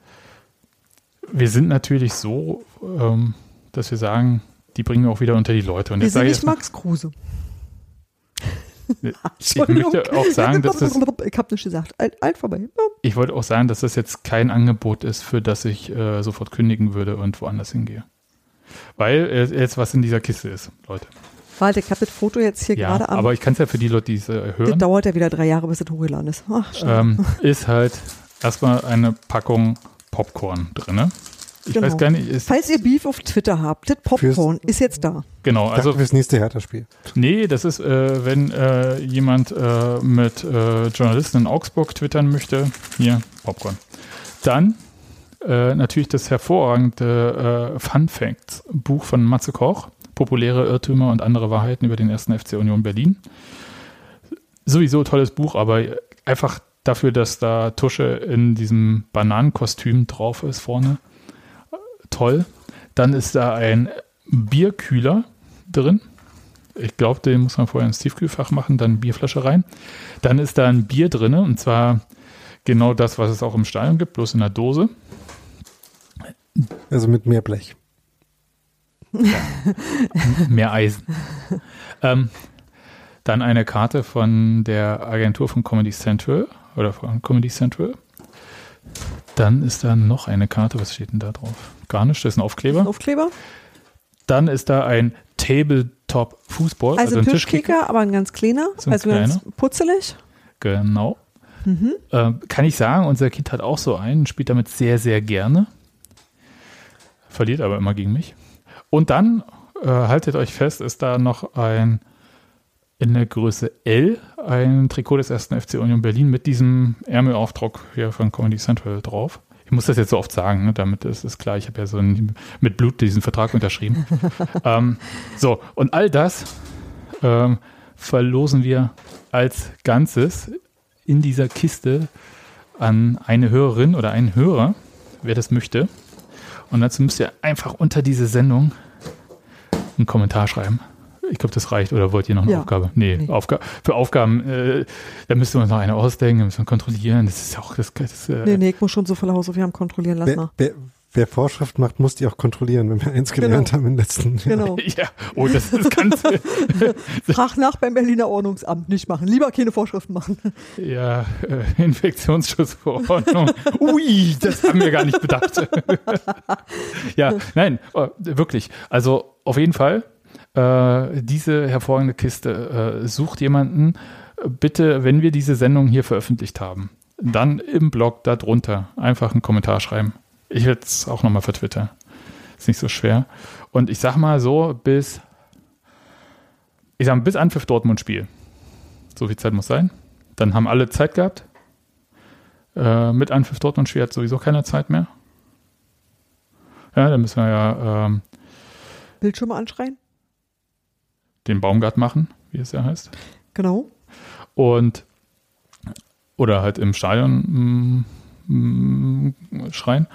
wir sind natürlich so, ähm, dass wir sagen, die bringen wir auch wieder unter die Leute. Und Wir jetzt sind nicht Max Kruse. Ich möchte auch sagen, dass das, Ich hab nicht gesagt. Alt, alt vorbei. Ich wollte auch sagen, dass das jetzt kein Angebot ist, für das ich äh, sofort kündigen würde und woanders hingehe. Weil äh, jetzt was in dieser Kiste ist, Leute. Warte, ich habe das Foto jetzt hier Ja, gerade am. aber ich kann es ja für die Leute, die es äh, das hören, dauert ja wieder drei Jahre, bis das hochgeladen ist. Ach, ähm, ist halt erstmal eine Packung Popcorn drinne. Ich Genau. weiß gar nicht, ist, Falls ihr Beef auf Twitter habt, das Popcorn ist jetzt da. genau, Also also fürs nächste Hertha-Spiel. Nee, das ist, äh, wenn äh, jemand äh, mit äh, Journalisten in Augsburg twittern möchte, hier, Popcorn. Dann äh, natürlich das hervorragende äh, Fun Facts Buch von Matze Koch, populäre Irrtümer und andere Wahrheiten über den ersten FC Union Berlin. Sowieso tolles Buch, aber einfach dafür, dass da Tusche in diesem Bananenkostüm drauf ist vorne. Toll. Dann ist da ein Bierkühler drin. Ich glaube, den muss man vorher ins Tiefkühlfach machen, dann Bierflasche rein. Dann ist da ein Bier drin und zwar genau das, was es auch im Stadion gibt, bloß in der Dose. Also mit mehr Blech. Mehr Eisen. ähm, dann eine Karte von der Agentur von Comedy Central oder von Comedy Central. Dann ist da noch eine Karte, was steht denn da drauf? Gar nicht, das ist ein Aufkleber. Aufkleber. Dann ist da ein Tabletop Fußball, Also ein Tischkicker, aber ein ganz kleiner. So ein also ganz kleiner. putzelig. Genau. Mhm. Ähm, kann ich sagen, unser Kind hat auch so einen, spielt damit sehr, sehr gerne. Verliert aber immer gegen mich. Und dann, äh, haltet euch fest, ist da noch ein in der Größe L ein Trikot des ersten FC Union Berlin mit diesem Ärmelaufdruck hier von Comedy Central drauf. Ich muss das jetzt so oft sagen, ne, damit ist es klar, ich habe ja so ein, mit Blut diesen Vertrag unterschrieben. ähm, so, und all das ähm, verlosen wir als Ganzes in dieser Kiste an eine Hörerin oder einen Hörer, wer das möchte. Und dazu müsst ihr einfach unter diese Sendung einen Kommentar schreiben. Ich glaube, das reicht. Oder wollt ihr noch eine Ja. Aufgabe? Nee, Nee. Aufga für Aufgaben, äh, da müssten wir uns noch eine ausdenken, da müssen wir kontrollieren. Das ist ja auch das. das äh, Nee, nee, ich muss schon so viele Hausaufgaben kontrollieren. Lass Wer, mal. wer, wer Vorschrift macht, muss die auch kontrollieren, wenn wir eins gelernt Genau. haben im letzten Jahr. Genau. Ja, oh, das ist ganz. Frag nach beim Berliner Ordnungsamt. Nicht machen. Lieber keine Vorschriften machen. ja, äh, Infektionsschutzverordnung. Ui, das haben wir gar nicht bedacht. ja, nein, äh, wirklich. Also auf jeden Fall, äh, diese hervorragende Kiste, äh, sucht jemanden. Bitte, wenn wir diese Sendung hier veröffentlicht haben, dann im Blog darunter einfach einen Kommentar schreiben. Ich werde es auch nochmal für Twitter. Ist nicht so schwer. Und ich sag mal so, bis, ich sag mal, bis Anpfiff Dortmund-Spiel. So viel Zeit muss sein. Dann haben alle Zeit gehabt. Äh, mit Anpfiff Dortmund-Spiel hat sowieso keiner Zeit mehr. Ja, dann müssen wir ja ähm, Bildschirme anschreien. Den Baumgart machen, wie es ja heißt. Genau. Und oder halt im Stadion mm, mm, schreien.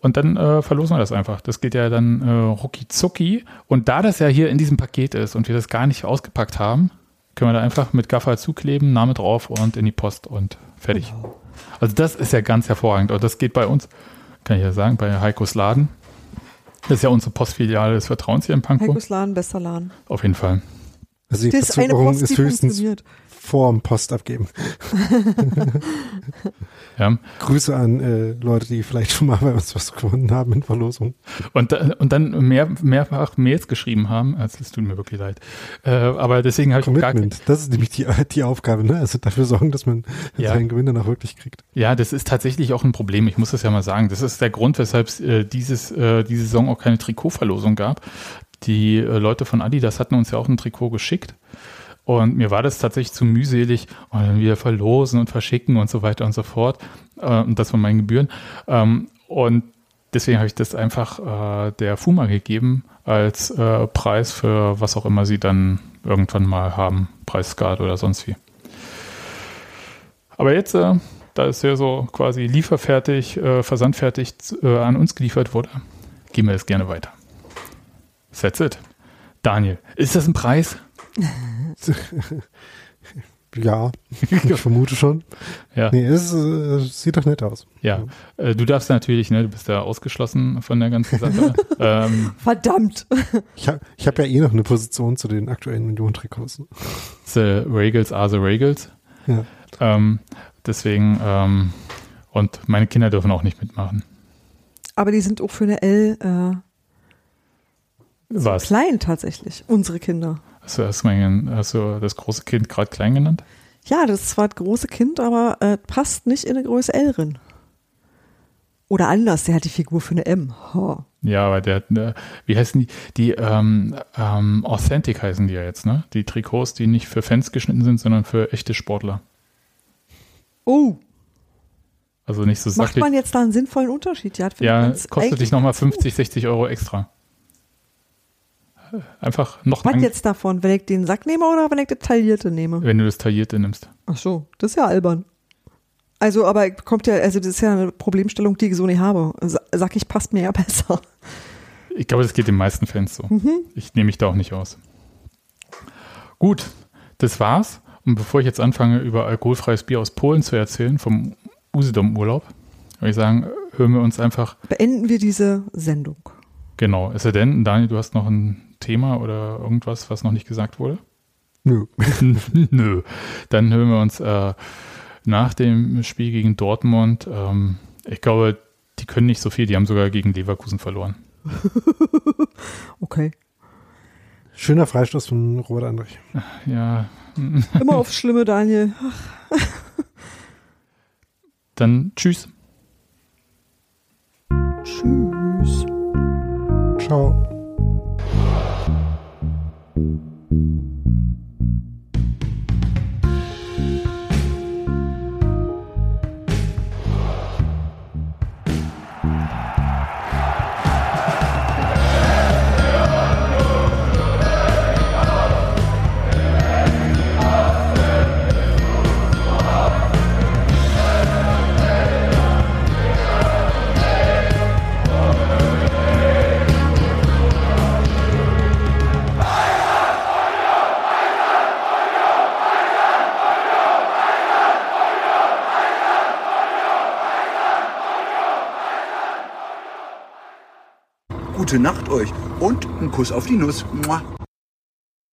Und dann äh, verlosen wir das einfach. Das geht ja dann äh, rucki zucki. Und da das ja hier in diesem Paket ist und wir das gar nicht ausgepackt haben, können wir da einfach mit Gaffer zukleben, Name drauf und in die Post und fertig. Also das ist ja ganz hervorragend. Und das geht bei uns, kann ich ja sagen, bei Heikos Laden. Das ist ja unsere Postfiliale des Vertrauens hier in Pankow. Heikos Laden, bester Laden. Auf jeden Fall. Also die Das ist eine Verzögerung Post, ist die höchstens funktioniert. Vorm Post abgeben. Ja. Grüße an äh, Leute, die vielleicht schon mal bei uns was gewonnen haben in Verlosung. Und, da- und dann mehr, mehrfach Mails geschrieben haben. Also es tut mir wirklich leid. Äh, aber deswegen habe ich gar Commitment, das ist nämlich die, die Aufgabe, ne? Also dafür sorgen, dass man Ja. seinen Gewinn dann auch wirklich kriegt. Ja, das ist tatsächlich auch ein Problem. Ich muss das ja mal sagen. Das ist der Grund, weshalb es äh, dieses, äh, diese Saison auch keine Trikotverlosung gab. Die äh, Leute von Adidas hatten uns ja auch ein Trikot geschickt. Und mir war das tatsächlich zu mühselig, und dann wieder verlosen und verschicken und so weiter und so fort. Äh, und das von meinen Gebühren. Ähm, und deswegen habe ich das einfach äh, der FUMA gegeben als äh, Preis für was auch immer sie dann irgendwann mal haben, Preisguard oder sonst wie. Aber jetzt, da es ja so quasi lieferfertig, versandfertig an uns geliefert wurde, gehen wir es gerne weiter. That's it. Daniel, ist das ein Preis? Ja, ich vermute schon. Ja. Nee, es, äh, sieht doch nett aus. Ja, äh, du darfst natürlich, ne, du bist ja ausgeschlossen von der ganzen Sache. ähm, Verdammt. Ich habe ich hab ja eh noch eine Position zu den aktuellen Union-Trikots. the Regals are the Regals. Ja. Ähm, deswegen, ähm, und meine Kinder dürfen auch nicht mitmachen. Aber die sind auch für eine L äh, Was? klein tatsächlich, unsere Kinder. Hast du, hast, mein, hast du das große Kind gerade klein genannt? Ja, das ist zwar das große Kind, aber äh, passt nicht in eine Größe L drin. Oder anders, der hat die Figur für eine M. Ha. Ja, aber der hat, ne, wie heißen die? Die ähm, ähm, Authentic heißen die ja jetzt, ne? Die Trikots, die nicht für Fans geschnitten sind, sondern für echte Sportler. Oh, Also nicht so macht sackig. man jetzt da einen sinnvollen Unterschied? Ja, Ja, kostet dich nochmal ganz gut. 50, 60 Euro extra. Einfach noch Was jetzt davon? Wenn ich den Sack nehme oder wenn ich das taillierte nehme? wenn du das taillierte nimmst. Ach so, das ist ja albern. Also, aber kommt ja, also das ist ja eine Problemstellung, die ich so nicht habe. Sa- Sag ich, passt mir ja besser. Ich glaube, das geht den meisten Fans so. Ich nehme mich da auch nicht aus. Gut, das war's. Und bevor ich jetzt anfange, über alkoholfreies Bier aus Polen zu erzählen, vom Usedom-Urlaub, würde ich sagen, hören wir uns einfach, Beenden wir diese Sendung. genau, es sei denn, Daniel, du hast noch ein Thema oder irgendwas, was noch nicht gesagt wurde? Nö. Nö. Dann hören wir uns äh, nach dem Spiel gegen Dortmund. Ähm, ich glaube, die können nicht so viel, die haben sogar gegen Leverkusen verloren. Okay. Schöner Freistoß von Robert Andrich. Ja, Immer aufs Schlimme, Daniel. dann tschüss. Tschüss. Ciao. Gute Nacht euch und ein Kuss auf die Nuss. Mua.